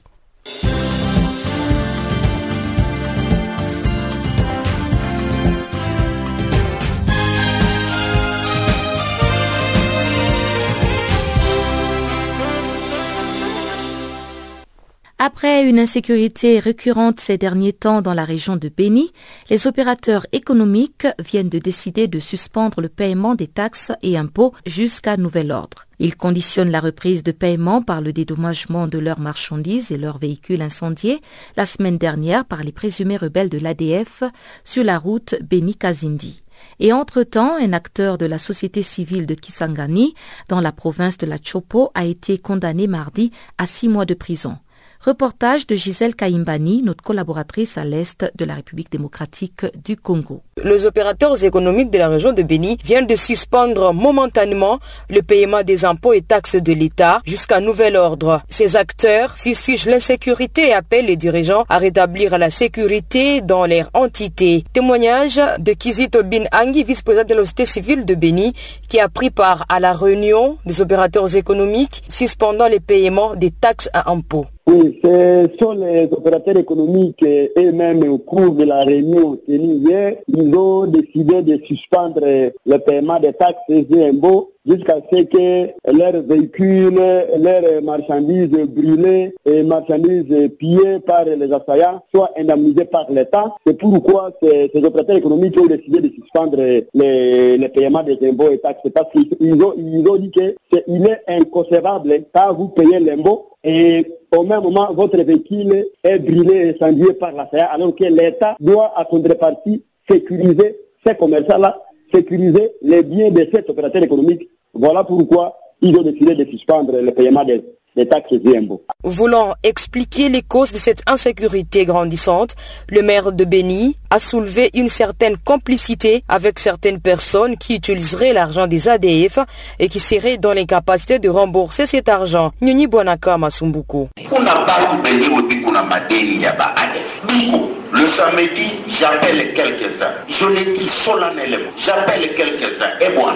Après une insécurité récurrente ces derniers temps dans la région de Béni, les opérateurs économiques viennent de décider de suspendre le paiement des taxes et impôts jusqu'à nouvel ordre. Ils conditionnent la reprise de paiement par le dédommagement de leurs marchandises et leurs véhicules incendiés la semaine dernière par les présumés rebelles de l'ADF sur la route Béni-Kazindi. Et entre-temps, un acteur de la société civile de Kisangani, dans la province de la Chopo, a été condamné mardi à six mois de prison. Reportage de Gisèle Kaimbani, notre collaboratrice à l'Est de la République démocratique du Congo. Les opérateurs économiques de la région de Béni viennent de suspendre momentanément le paiement des impôts et taxes de l'État jusqu'à nouvel ordre. Ces acteurs fustigent l'insécurité et appellent les dirigeants à rétablir la sécurité dans leur entité. Témoignage de Kizito Bin Angi, vice-président de la société civile de Béni, qui a pris part à la réunion des opérateurs économiques suspendant les paiements des taxes à impôts. Oui, ce sont les opérateurs économiques eux-mêmes au cours de la réunion tenue hier. Ils ont décidé de suspendre le paiement des taxes et impôts jusqu'à ce que leurs véhicules, leurs marchandises brûlées et marchandises pillées par les assaillants soient indemnisés par l'État. C'est pourquoi ces, opérateurs économiques ont décidé de suspendre les, paiements des impôts et taxes parce qu'ils ont, ils ont dit qu'il est inconcevable quand vous payez l'impôt et au même moment, votre véhicule est brûlé et incendié par la CIA, alors que l'État doit, à contrepartie, sécuriser ces commerçants-là, sécuriser les biens de cet opérateur économique. Voilà pourquoi ils ont décidé de suspendre le paiement des, des taxes et impôts. Voulant expliquer les causes de cette insécurité grandissante, le maire de Béni a soulevé une certaine complicité avec certaines personnes qui utiliseraient l'argent des ADF et qui seraient dans l'incapacité de rembourser cet argent. Bonaka Masumbuku. Le samedi, j'appelle quelques-uns. Je le dis solennellement. J'appelle quelques-uns. Et moi,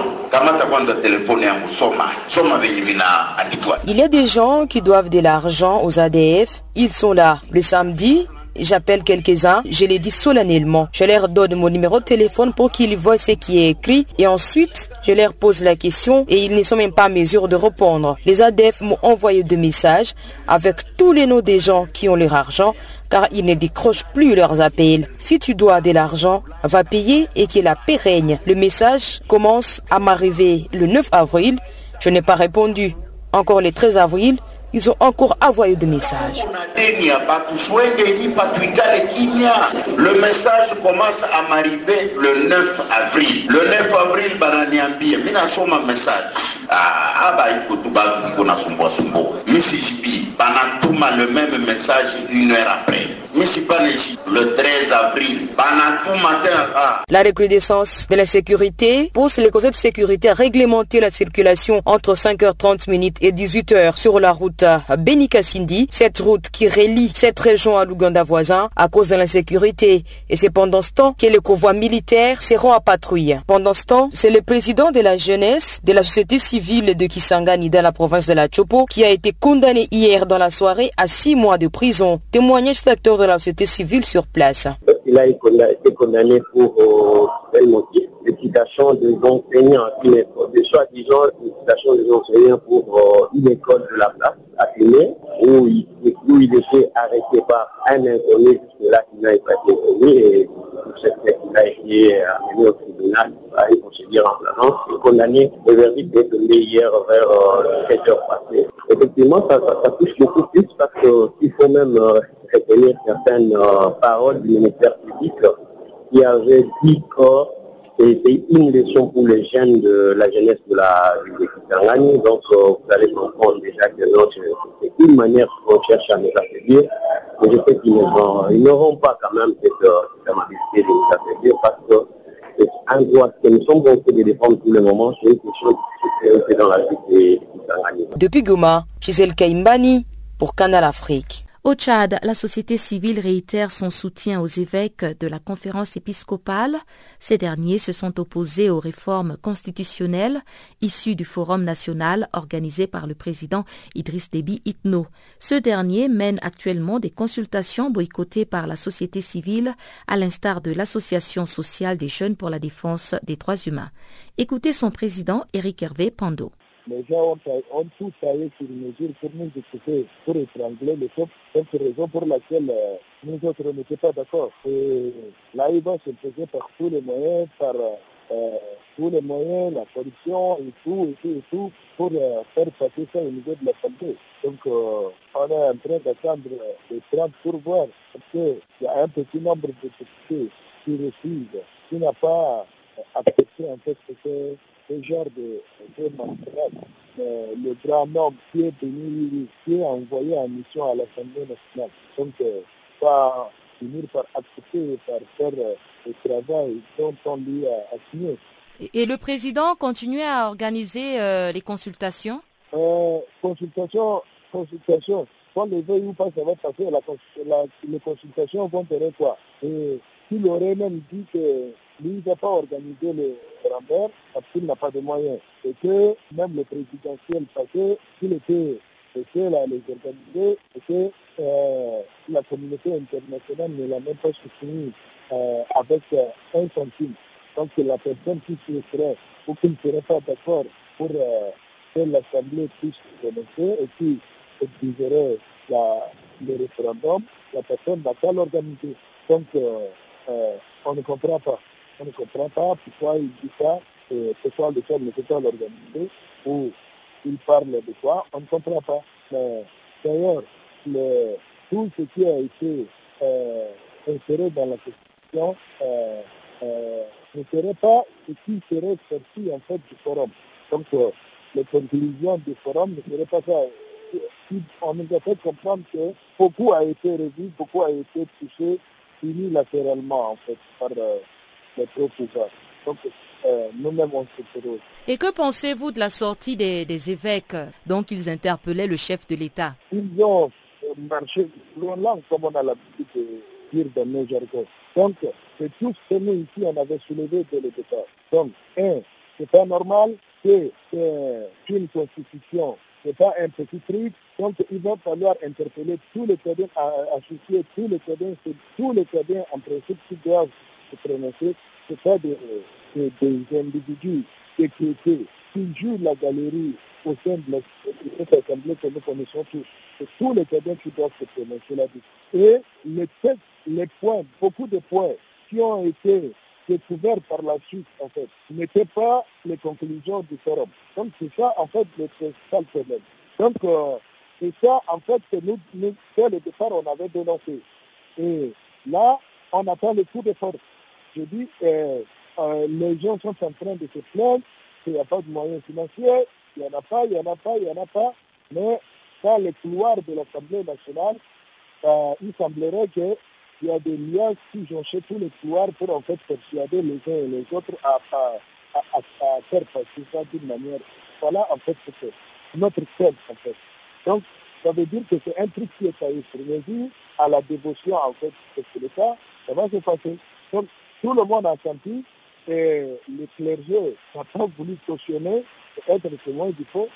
il y a des gens qui doivent de l'argent aux ADF. Ils sont là le samedi. J'appelle quelques-uns, je les dis solennellement. Je leur donne mon numéro de téléphone pour qu'ils voient ce qui est écrit et ensuite je leur pose la question et ils ne sont même pas en mesure de répondre. Les ADF m'ont envoyé des messages avec tous les noms des gens qui ont leur argent car ils ne décrochent plus leurs appels. Si tu dois de l'argent, va payer et que la paix règne. Le message commence à m'arriver le 9 avril. Je n'ai pas répondu. Encore le 13 avril, ils ont encore envoyé des messages. Le message commence à m'arriver le 9 avril. Le 9 avril, bananiambie, message. Ah, aba ikotu ba kuna sumbo sumbo. Misi jibi, banatuma le même message une heure après le 13 avril. Ah. La recrudescence de la sécurité pousse les conseils de sécurité à réglementer la circulation entre 5h30 minutes et 18h sur la route Benikasindi, cette route qui relie cette région à l'Ouganda voisin à cause de l'insécurité. Et c'est pendant ce temps que les convois militaires seront à patrouille. Pendant ce temps, c'est le président de la jeunesse de la société civile de Kisangani dans la province de la Chopo qui a été condamné hier dans la soirée à six mois de prison. Témoignage d'acteurs de la société civile sur place. Il a été condamné pour euh, quel motif L'excitation des enseignants, de soi-disant l'excitation des enseignants pour euh, une école de la place à où il, où il était arrêté par un inconnu, jusque-là il n'a pas été connu, et pour cette il a été amené au tribunal à une procédure en flagrance et condamné. Le verdict est tombé hier vers euh, 7 heures passées. Effectivement, ça, touche beaucoup plus parce qu'il faut même euh, retenir certaines euh, paroles du ministère public qui avait dit que c'était une leçon pour les jeunes de la jeunesse de la de Donc, euh, vous allez comprendre déjà que c'est une manière qu'on cherche à nous affaiblir. Mais je sais qu'ils n'auront pas quand même cette, cette amabilité de nous affaiblir parce que c'est un droit que nous sommes censés de défendre tout le moment. C'est une question de sécurité dans la vie de Depuis Goma, Gisèle Kaimbani pour Canal Afrique. Au Tchad, la société civile réitère son soutien aux évêques de la conférence épiscopale. Ces derniers se sont opposés aux réformes constitutionnelles issues du Forum national organisé par le président Idriss Déby Itno. Ce dernier mène actuellement des consultations boycottées par la société civile, à l'instar de l'Association sociale des jeunes pour la défense des droits humains. Écoutez son président Éric Hervé Pando les gens ont, ont tout taillé sur mesure pour nous écouter, pour étrangler le peuple. C'est une raison pour laquelle nous autres n'étions pas d'accord. Et l'AIBA se faisait par tous les moyens, par tous les moyens, la corruption et tout, et tout, et tout, pour faire passer ça au niveau de la santé. Donc, on est en train d'attendre les 30 pour voir, parce qu'il y a un petit nombre de députés qui refusent, qui n'a pas accepté en fait ce ce genre de, de euh, le grand homme qui est venu, qui est envoyé en mission à l'Assemblée nationale. Donc, euh, va finir par accepter, par faire euh, le travail dont on lui a, signé. Et, le président continuait à organiser les consultations? Consultation, consultation. Quand les veut ou pas, ça va passer. La, les consultations vont faire quoi? Et s'il aurait même dit que lui, il n'a pas organisé le grand parce qu'il n'a pas de moyens. Et que même le présidentiel passé, s'il était était là les organiser, et que euh, la communauté internationale ne l'a même pas soutenu euh, avec euh, un centime. Donc la personne qui serait ou qui ne serait pas d'accord pour que l'Assemblée puisse se prononcer et qui exigerait le référendum, la personne va pas l'organiser. Donc on ne comprend pas on ne comprend pas pourquoi il dit ça, ce soit le ne peut pas l'organiser, ou il parle de quoi, on ne comprend pas. Mais d'ailleurs, tout ce qui a été euh, inséré dans la Constitution euh, euh, ne serait pas ce qui serait sorti en fait du forum. Donc, les conclusions du forum ne seraient pas ça. On nous a fait comprendre que beaucoup a été revu, beaucoup a été touché unilatéralement en fait par Et que pensez-vous de la sortie des, évêques Donc, ils interpellaient le chef de l'État? Ils ont marché loin là, comme on a l'habitude de dire dans nos jargons. Donc, c'est tout ce que nous, ici, on avait soulevé dès le départ. Donc, un, c'est pas normal que une constitution n'est pas un petit truc. Donc, il va falloir interpeller tous les cadets, associer tous les cadets, tous les cadets en principe qui doivent se prononcer, ce pas des, des, des individus décrétés qui jouent la galerie au sein de, cette assemblée que nous connaissons tous. C'est tous les cadets qui doivent se prononcer là-dessus. Et les les points, beaucoup de points qui ont été découverts par la suite, en fait, n'étaient pas les conclusions du forum. Donc c'est ça, en fait, le principal problème. Donc euh, c'est ça, en fait, que nous, nous, dès le départ, on avait dénoncé. Et là, on attend le coup de force. Je dis, euh, euh, les gens sont en train de se plaindre qu'il n'y a pas de moyens financiers, il n'y en a pas, il n'y en a pas, il n'y en a pas. Mais dans les couloirs de l'Assemblée nationale, euh, il semblerait qu'il y a des liens qui jonchent tous les couloirs pour en fait persuader les uns et les autres à, faire passer ça d'une manière. Voilà en fait ce que notre thème en fait. Donc, ça veut dire que c'est un truc qui est à à la dévotion en fait de l'État, ça va se passer. Donc, tout le monde a senti et le clergé n'a pas voulu cautionner, être témoin du faux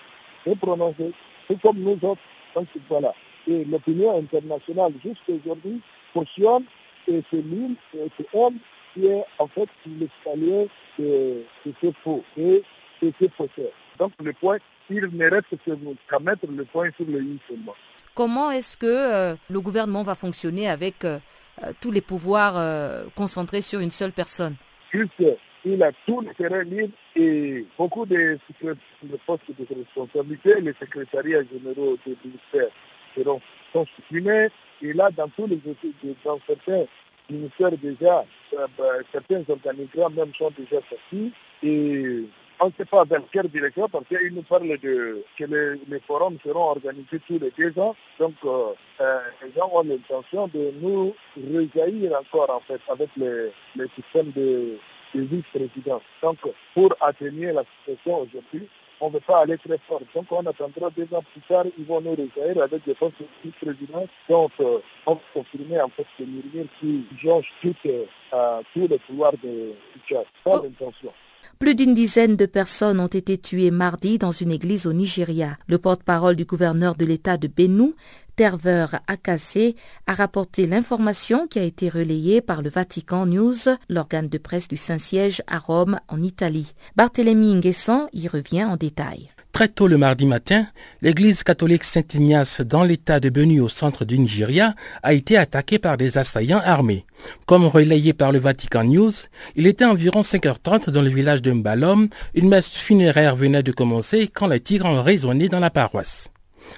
et prononcer. C'est comme nous autres. Donc voilà. et l'opinion internationale jusqu'aujourd'hui cautionne et c'est lui, c'est elle qui est en fait l'escalier de, de ce faux et de ce faussaire. Donc le point, il ne reste qu'à mettre le point sur le i seulement. Comment est-ce que euh, le gouvernement va fonctionner avec euh, euh, tous les pouvoirs concentrés sur une seule personne Puisqu'il a tous les terrains libres et beaucoup de, postes de responsabilité, les secrétariats généraux des ministères seront, sont supprimés. Et là, dans tous les dans certains ministères déjà, bah, certains organigrammes même sont déjà sortis. Et on ne sait pas dans quelle direction parce qu'il nous parle de que les, forums seront organisés tous les deux ans. Donc, euh, euh, les gens ont l'intention de nous rejaillir encore en fait avec le, système de, vice-président. Donc, pour atteindre la situation aujourd'hui, on ne veut pas aller très fort. Donc, on attendra deux ans plus tard, ils vont nous rejaillir avec des postes de vice-président. Donc, euh, on va confirmer en fait que Mourir qui jonge tout, euh, tous les pouvoirs de Tchad. Oh. l'intention. Plus d'une dizaine de personnes ont été tuées mardi dans une église au Nigeria. Le porte-parole du gouverneur de l'État de Benou, Terveur Akase, a rapporté l'information qui a été relayée par le Vatican News, l'organe de presse du Saint-Siège à Rome, en Italie. Barthélemy Nguessan y revient en détail. Très tôt le mardi matin, l'église catholique Saint-Ignace dans l'état de Benu au centre du Nigeria a été attaquée par des assaillants armés. Comme relayé par le Vatican News, il était environ 5h30 dans le village de Mbalom, une messe funéraire venait de commencer quand les tigres ont résonné dans la paroisse.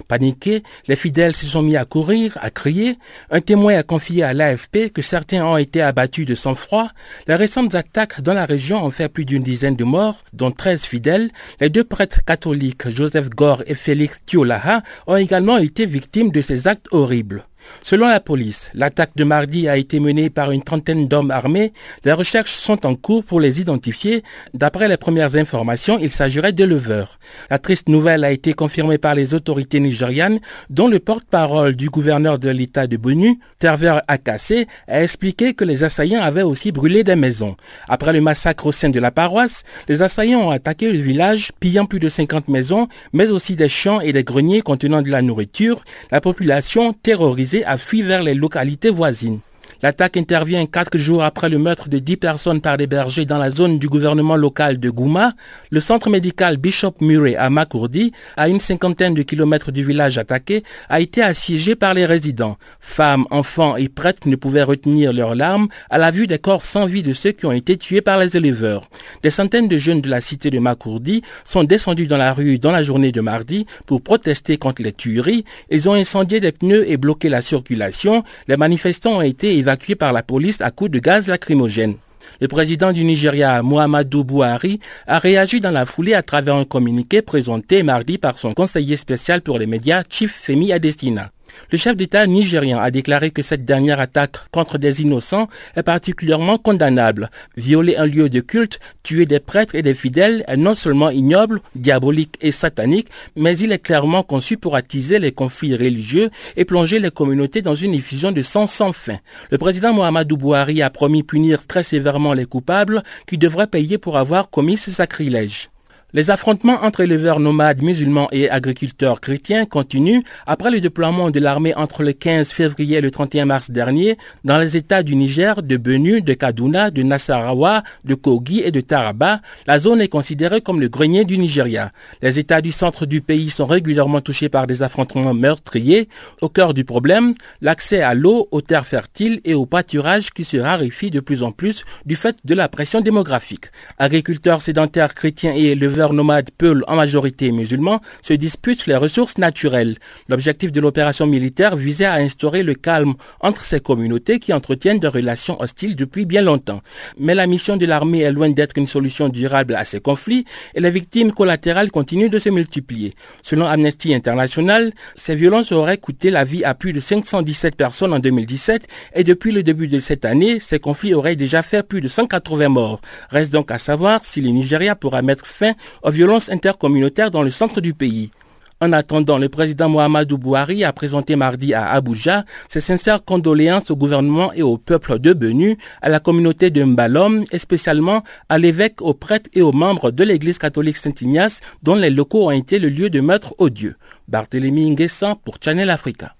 Paniqués, les fidèles se sont mis à courir, à crier. Un témoin a confié à l'AFP que certains ont été abattus de sang-froid. Les récentes attaques dans la région ont fait plus d'une dizaine de morts, dont 13 fidèles. Les deux prêtres catholiques, Joseph Gore et Félix Tiolaha, ont également été victimes de ces actes horribles. Selon la police, l'attaque de mardi a été menée par une trentaine d'hommes armés. Les recherches sont en cours pour les identifier. D'après les premières informations, il s'agirait de leveurs. La triste nouvelle a été confirmée par les autorités nigérianes, dont le porte-parole du gouverneur de l'État de Bonu, Terver Akase, a expliqué que les assaillants avaient aussi brûlé des maisons. Après le massacre au sein de la paroisse, les assaillants ont attaqué le village, pillant plus de 50 maisons, mais aussi des champs et des greniers contenant de la nourriture. La population, terrorisée, a fui vers les localités voisines. L'attaque intervient quatre jours après le meurtre de dix personnes par des bergers dans la zone du gouvernement local de Gouma. Le centre médical Bishop Murray à Makourdi, à une cinquantaine de kilomètres du village attaqué, a été assiégé par les résidents. Femmes, enfants et prêtres ne pouvaient retenir leurs larmes à la vue des corps sans vie de ceux qui ont été tués par les éleveurs. Des centaines de jeunes de la cité de Makourdi sont descendus dans la rue dans la journée de mardi pour protester contre les tueries. Ils ont incendié des pneus et bloqué la circulation. Les manifestants ont été évacué par la police à coups de gaz lacrymogène. Le président du Nigeria, Muhammadu Buhari, a réagi dans la foulée à travers un communiqué présenté mardi par son conseiller spécial pour les médias, Chief Femi Adesina. Le chef d'État nigérien a déclaré que cette dernière attaque contre des innocents est particulièrement condamnable. Violer un lieu de culte, tuer des prêtres et des fidèles est non seulement ignoble, diabolique et satanique, mais il est clairement conçu pour attiser les conflits religieux et plonger les communautés dans une effusion de sang sans fin. Le président Mohamedou Bouhari a promis punir très sévèrement les coupables qui devraient payer pour avoir commis ce sacrilège. Les affrontements entre éleveurs nomades musulmans et agriculteurs chrétiens continuent après le déploiement de l'armée entre le 15 février et le 31 mars dernier dans les États du Niger, de Benue, de Kaduna, de Nassarawa, de Kogi et de Taraba. La zone est considérée comme le grenier du Nigeria. Les États du centre du pays sont régulièrement touchés par des affrontements meurtriers. Au cœur du problème, l'accès à l'eau, aux terres fertiles et au pâturage qui se raréfie de plus en plus du fait de la pression démographique. Agriculteurs sédentaires chrétiens et éleveurs nomades peuls en majorité musulmans se disputent les ressources naturelles. L'objectif de l'opération militaire visait à instaurer le calme entre ces communautés qui entretiennent des relations hostiles depuis bien longtemps. Mais la mission de l'armée est loin d'être une solution durable à ces conflits et les victimes collatérales continuent de se multiplier. Selon Amnesty International, ces violences auraient coûté la vie à plus de 517 personnes en 2017 et depuis le début de cette année, ces conflits auraient déjà fait plus de 180 morts. Reste donc à savoir si le Nigeria pourra mettre fin aux violences intercommunautaires dans le centre du pays. En attendant, le président Mohamedou Bouhari a présenté mardi à Abuja ses sincères condoléances au gouvernement et au peuple de Benu, à la communauté de Mbalom et spécialement à l'évêque, aux prêtres et aux membres de l'église catholique Saint-Ignace dont les locaux ont été le lieu de meurtre odieux. Barthélemy Nguessan pour Channel Africa.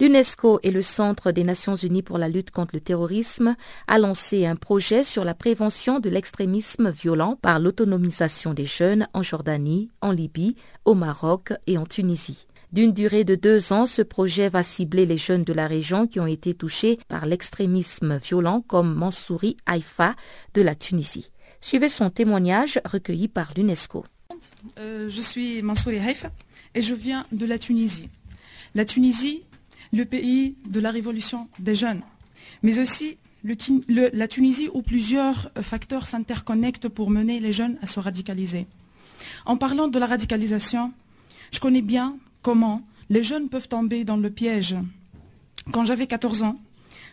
L'UNESCO et le Centre des Nations Unies pour la lutte contre le terrorisme a lancé un projet sur la prévention de l'extrémisme violent par l'autonomisation des jeunes en Jordanie, en Libye, au Maroc et en Tunisie. D'une durée de deux ans, ce projet va cibler les jeunes de la région qui ont été touchés par l'extrémisme violent comme Mansouri Haïfa de la Tunisie. Suivez son témoignage recueilli par l'UNESCO. Euh, je suis Mansouri Haïfa et je viens de la Tunisie. La Tunisie, le pays de la révolution des jeunes, mais aussi la Tunisie où plusieurs facteurs s'interconnectent pour mener les jeunes à se radicaliser. En parlant de la radicalisation, je connais bien comment les jeunes peuvent tomber dans le piège. Quand j'avais 14 ans,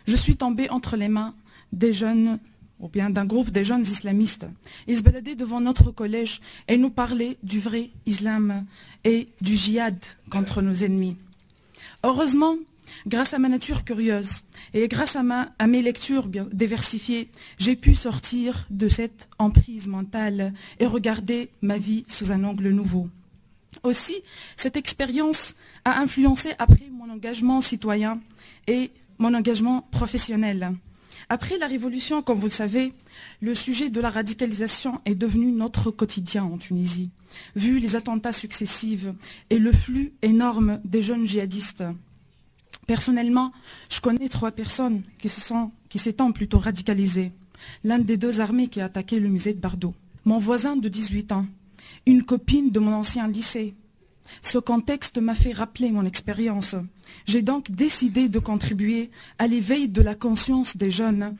je suis tombée entre les mains des jeunes ou bien d'un groupe de jeunes islamistes. Ils se baladaient devant notre collège et nous parlaient du vrai islam et du djihad contre nos ennemis. Heureusement, grâce à ma nature curieuse et grâce à, mes lectures bien diversifiées, j'ai pu sortir de cette emprise mentale et regarder ma vie sous un angle nouveau. Aussi, cette expérience a influencé après mon engagement citoyen et mon engagement professionnel. Après la Révolution, comme vous le savez, le sujet de la radicalisation est devenu notre quotidien en Tunisie, vu les attentats successifs et le flux énorme des jeunes djihadistes. Personnellement, je connais trois personnes qui se s'étant plutôt radicalisées. L'un des deux armées qui a attaqué le musée de Bardo. Mon voisin de 18 ans, une copine de mon ancien lycée, ce contexte m'a fait rappeler mon expérience. J'ai donc décidé de contribuer à l'éveil de la conscience des jeunes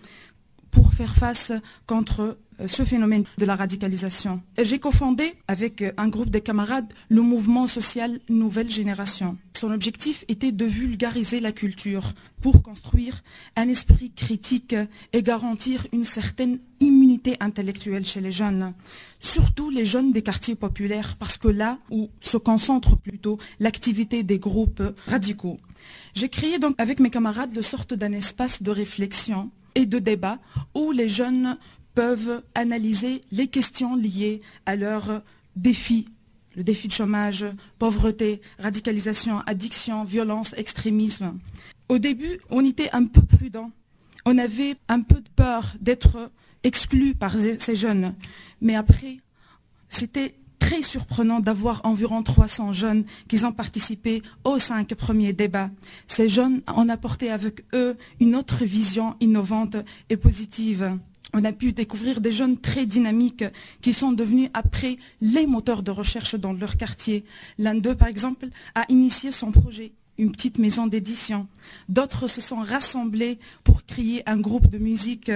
pour faire face contre euh, ce phénomène de la radicalisation. J'ai cofondé avec un groupe de camarades le mouvement social Nouvelle Génération. Son objectif était de vulgariser la culture pour construire un esprit critique et garantir une certaine immunité intellectuelle chez les jeunes, surtout les jeunes des quartiers populaires, parce que là où se concentre plutôt l'activité des groupes radicaux. J'ai créé donc avec mes camarades le sorte d'un espace de réflexion et de débat où les jeunes peuvent analyser les questions liées à leurs défis le défi de chômage, pauvreté, radicalisation, addiction, violence, extrémisme. Au début, on était un peu prudent. On avait un peu de peur d'être exclu par ces jeunes. Mais après, c'était très surprenant d'avoir environ 300 jeunes qui ont participé aux cinq premiers débats. Ces jeunes ont apporté avec eux une autre vision innovante et positive on a pu découvrir des jeunes très dynamiques qui sont devenus après les moteurs de recherche dans leur quartier. L'un d'eux, par exemple, a initié son projet, une petite maison d'édition. D'autres se sont rassemblés pour créer un groupe de musique.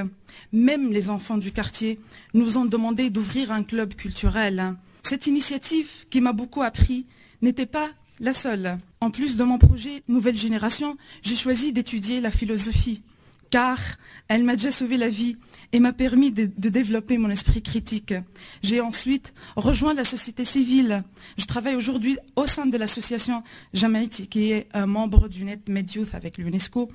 Même les enfants du quartier nous ont demandé d'ouvrir un club culturel. Cette initiative qui m'a beaucoup appris n'était pas la seule. En plus de mon projet Nouvelle Génération, j'ai choisi d'étudier la philosophie car elle m'a déjà sauvé la vie et m'a permis de, développer mon esprit critique. J'ai ensuite rejoint la société civile. Je travaille aujourd'hui au sein de l'association Jamaïti, qui est un membre du Net Youth avec l'UNESCO.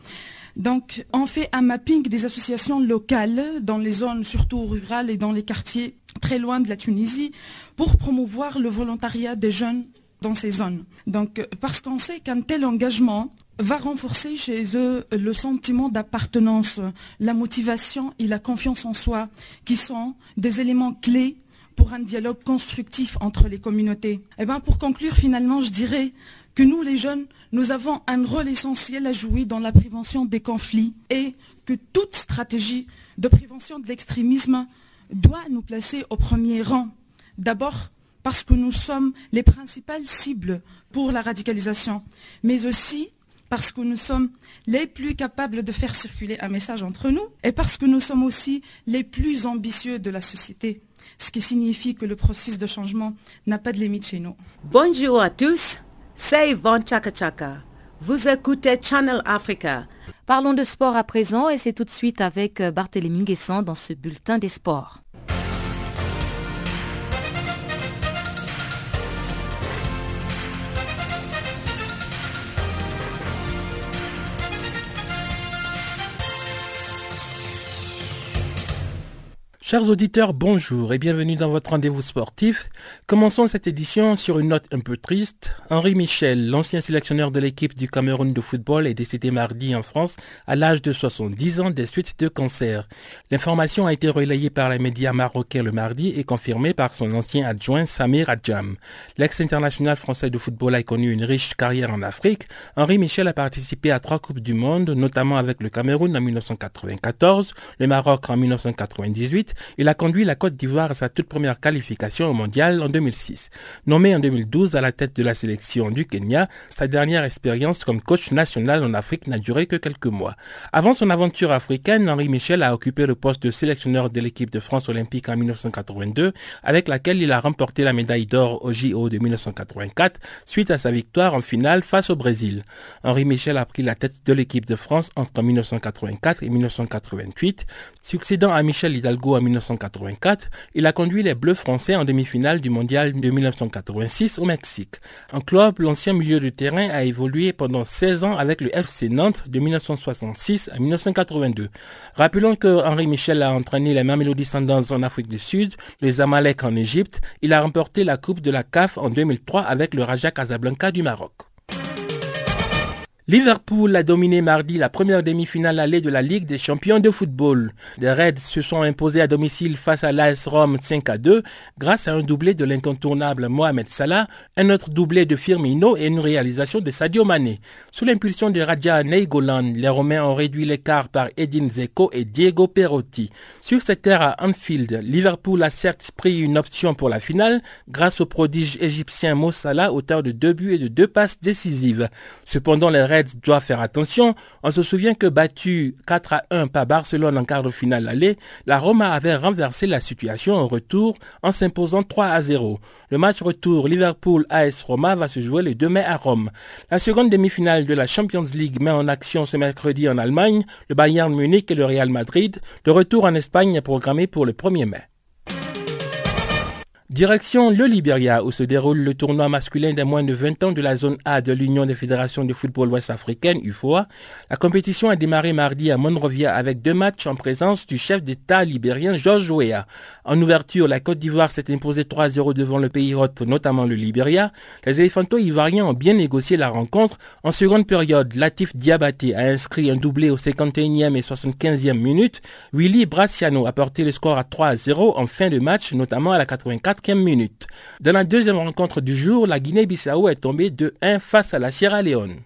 Donc, on fait un mapping des associations locales dans les zones surtout rurales et dans les quartiers très loin de la Tunisie pour promouvoir le volontariat des jeunes dans ces zones. Donc, parce qu'on sait qu'un tel engagement va renforcer chez eux le sentiment d'appartenance, la motivation et la confiance en soi, qui sont des éléments clés pour un dialogue constructif entre les communautés. Eh ben, pour conclure, finalement, je dirais que nous, les jeunes, nous avons un rôle essentiel à jouer dans la prévention des conflits et que toute stratégie de prévention de l'extrémisme doit nous placer au premier rang. D'abord, parce que nous sommes les principales cibles pour la radicalisation, mais aussi parce que nous sommes les plus capables de faire circuler un message entre nous et parce que nous sommes aussi les plus ambitieux de la société, ce qui signifie que le processus de changement n'a pas de limite chez nous. Bonjour à tous, c'est Yvonne Chaka Chaka. Vous écoutez Channel Africa. Parlons de sport à présent et c'est tout de suite avec Barthélémy Guessant dans ce bulletin des sports. Chers auditeurs, bonjour et bienvenue dans votre rendez-vous sportif. Commençons cette édition sur une note un peu triste. Henri Michel, l'ancien sélectionneur de l'équipe du Cameroun de football, est décédé mardi en France à l'âge de 70 ans des suites de cancer. L'information a été relayée par les médias marocains le mardi et confirmée par son ancien adjoint Samir Adjam. L'ex-international français de football a connu une riche carrière en Afrique. Henri Michel a participé à trois Coupes du Monde, notamment avec le Cameroun en 1994, le Maroc en 1998 il a conduit la Côte d'Ivoire à sa toute première qualification au mondial en 2006. Nommé en 2012 à la tête de la sélection du Kenya, sa dernière expérience comme coach national en Afrique n'a duré que quelques mois. Avant son aventure africaine, Henri Michel a occupé le poste de sélectionneur de l'équipe de France olympique en 1982, avec laquelle il a remporté la médaille d'or au JO de 1984, suite à sa victoire en finale face au Brésil. Henri Michel a pris la tête de l'équipe de France entre 1984 et 1988, succédant à Michel Hidalgo 1984, il a conduit les Bleus français en demi-finale du mondial de 1986 au Mexique. En club, l'ancien milieu de terrain a évolué pendant 16 ans avec le FC Nantes de 1966 à 1982. Rappelons que Henri Michel a entraîné les Mamelody Sundowns en Afrique du Sud, les Amalek en Égypte. Il a remporté la Coupe de la CAF en 2003 avec le Raja Casablanca du Maroc. Liverpool a dominé mardi la première demi-finale allée de la Ligue des champions de football. Les Reds se sont imposés à domicile face à l'AS Rome 5 à 2 grâce à un doublé de l'incontournable Mohamed Salah, un autre doublé de Firmino et une réalisation de Sadio Mané. Sous l'impulsion de Raja Neigolan, les Romains ont réduit l'écart par Edin Zeko et Diego Perotti. Sur cette terre à Anfield, Liverpool a certes pris une option pour la finale grâce au prodige égyptien Mo Salah, auteur de deux buts et de deux passes décisives. Cependant, les Reds doit faire attention. On se souvient que battu 4 à 1 par Barcelone en quart de finale aller, la Roma avait renversé la situation en retour en s'imposant 3 à 0. Le match retour Liverpool-AS Roma va se jouer le 2 mai à Rome. La seconde demi-finale de la Champions League met en action ce mercredi en Allemagne le Bayern Munich et le Real Madrid. Le retour en Espagne est programmé pour le 1er mai. Direction le Liberia où se déroule le tournoi masculin des moins de 20 ans de la zone A de l'Union des fédérations de football ouest-africaine, UFOA. La compétition a démarré mardi à Monrovia avec deux matchs en présence du chef d'État libérien George Weah. En ouverture, la Côte d'Ivoire s'est imposée 3-0 devant le pays hôte, notamment le Liberia. Les éléphantos ivoiriens ont bien négocié la rencontre. En seconde période, Latif Diabaté a inscrit un doublé au 51e et 75e minute. Willy Braciano a porté le score à 3-0 en fin de match, notamment à la 84 Dans la deuxième rencontre du jour, la Guinée-Bissau est tombée de 1 face à la Sierra Leone.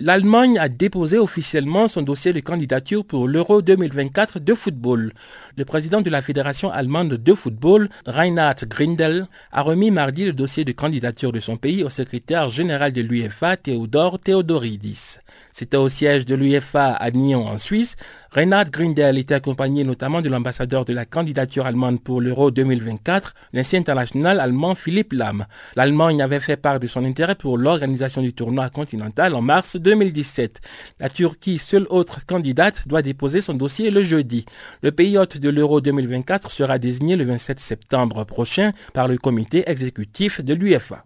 L'Allemagne a déposé officiellement son dossier de candidature pour l'Euro 2024 de football. Le président de la Fédération allemande de football, Reinhard Grindel, a remis mardi le dossier de candidature de son pays au secrétaire général de l'UEFA, Theodor Theodoridis. C'était au siège de l'UEFA à Nyon en Suisse. Reinhard Grindel était accompagné notamment de l'ambassadeur de la candidature allemande pour l'Euro 2024, l'ancien international allemand Philippe Lam. L'Allemagne avait fait part de son intérêt pour l'organisation du tournoi continental en mars 2017. La Turquie, seule autre candidate, doit déposer son dossier le jeudi. Le pays hôte de l'Euro 2024 sera désigné le 27 septembre prochain par le comité exécutif de l'UEFA.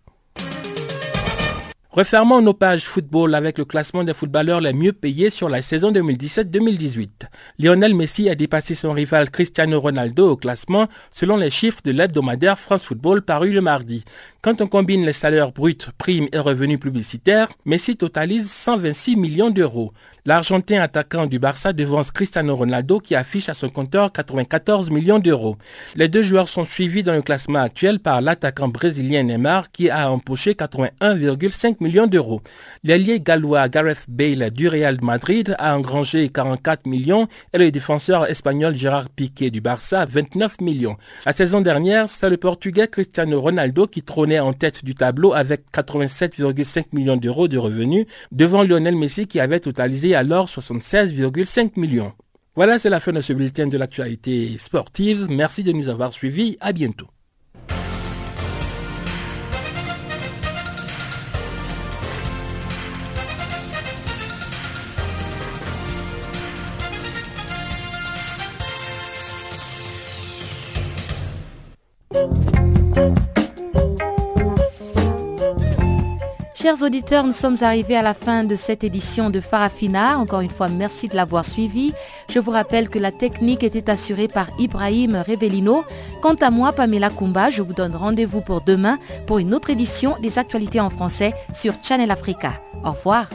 Refermons nos pages football avec le classement des footballeurs les mieux payés sur la saison 2017-2018. Lionel Messi a dépassé son rival Cristiano Ronaldo au classement selon les chiffres de l'hebdomadaire France Football paru le mardi. Quand on combine les salaires bruts, primes et revenus publicitaires, Messi totalise 126 millions d'euros. L'Argentin attaquant du Barça devance Cristiano Ronaldo qui affiche à son compteur 94 millions d'euros. Les deux joueurs sont suivis dans le classement actuel par l'attaquant brésilien Neymar qui a empoché 81,5 millions d'euros. L'ailier gallois Gareth Bale du Real Madrid a engrangé 44 millions et le défenseur espagnol Gérard Piqué du Barça 29 millions. La saison dernière, c'est le Portugais Cristiano Ronaldo qui trônait en tête du tableau avec 87,5 millions d'euros de revenus devant Lionel Messi qui avait totalisé alors 76,5 millions. Voilà, c'est la fin de ce bulletin de l'actualité sportive. Merci de nous avoir suivis. À bientôt. Chers auditeurs, nous sommes arrivés à la fin de cette édition de Farafina. Encore une fois, merci de l'avoir suivi. Je vous rappelle que la technique était assurée par Ibrahim Revelino. Quant à moi, Pamela Kumba, je vous donne rendez-vous pour demain pour une autre édition des actualités en français sur Channel Africa. Au revoir.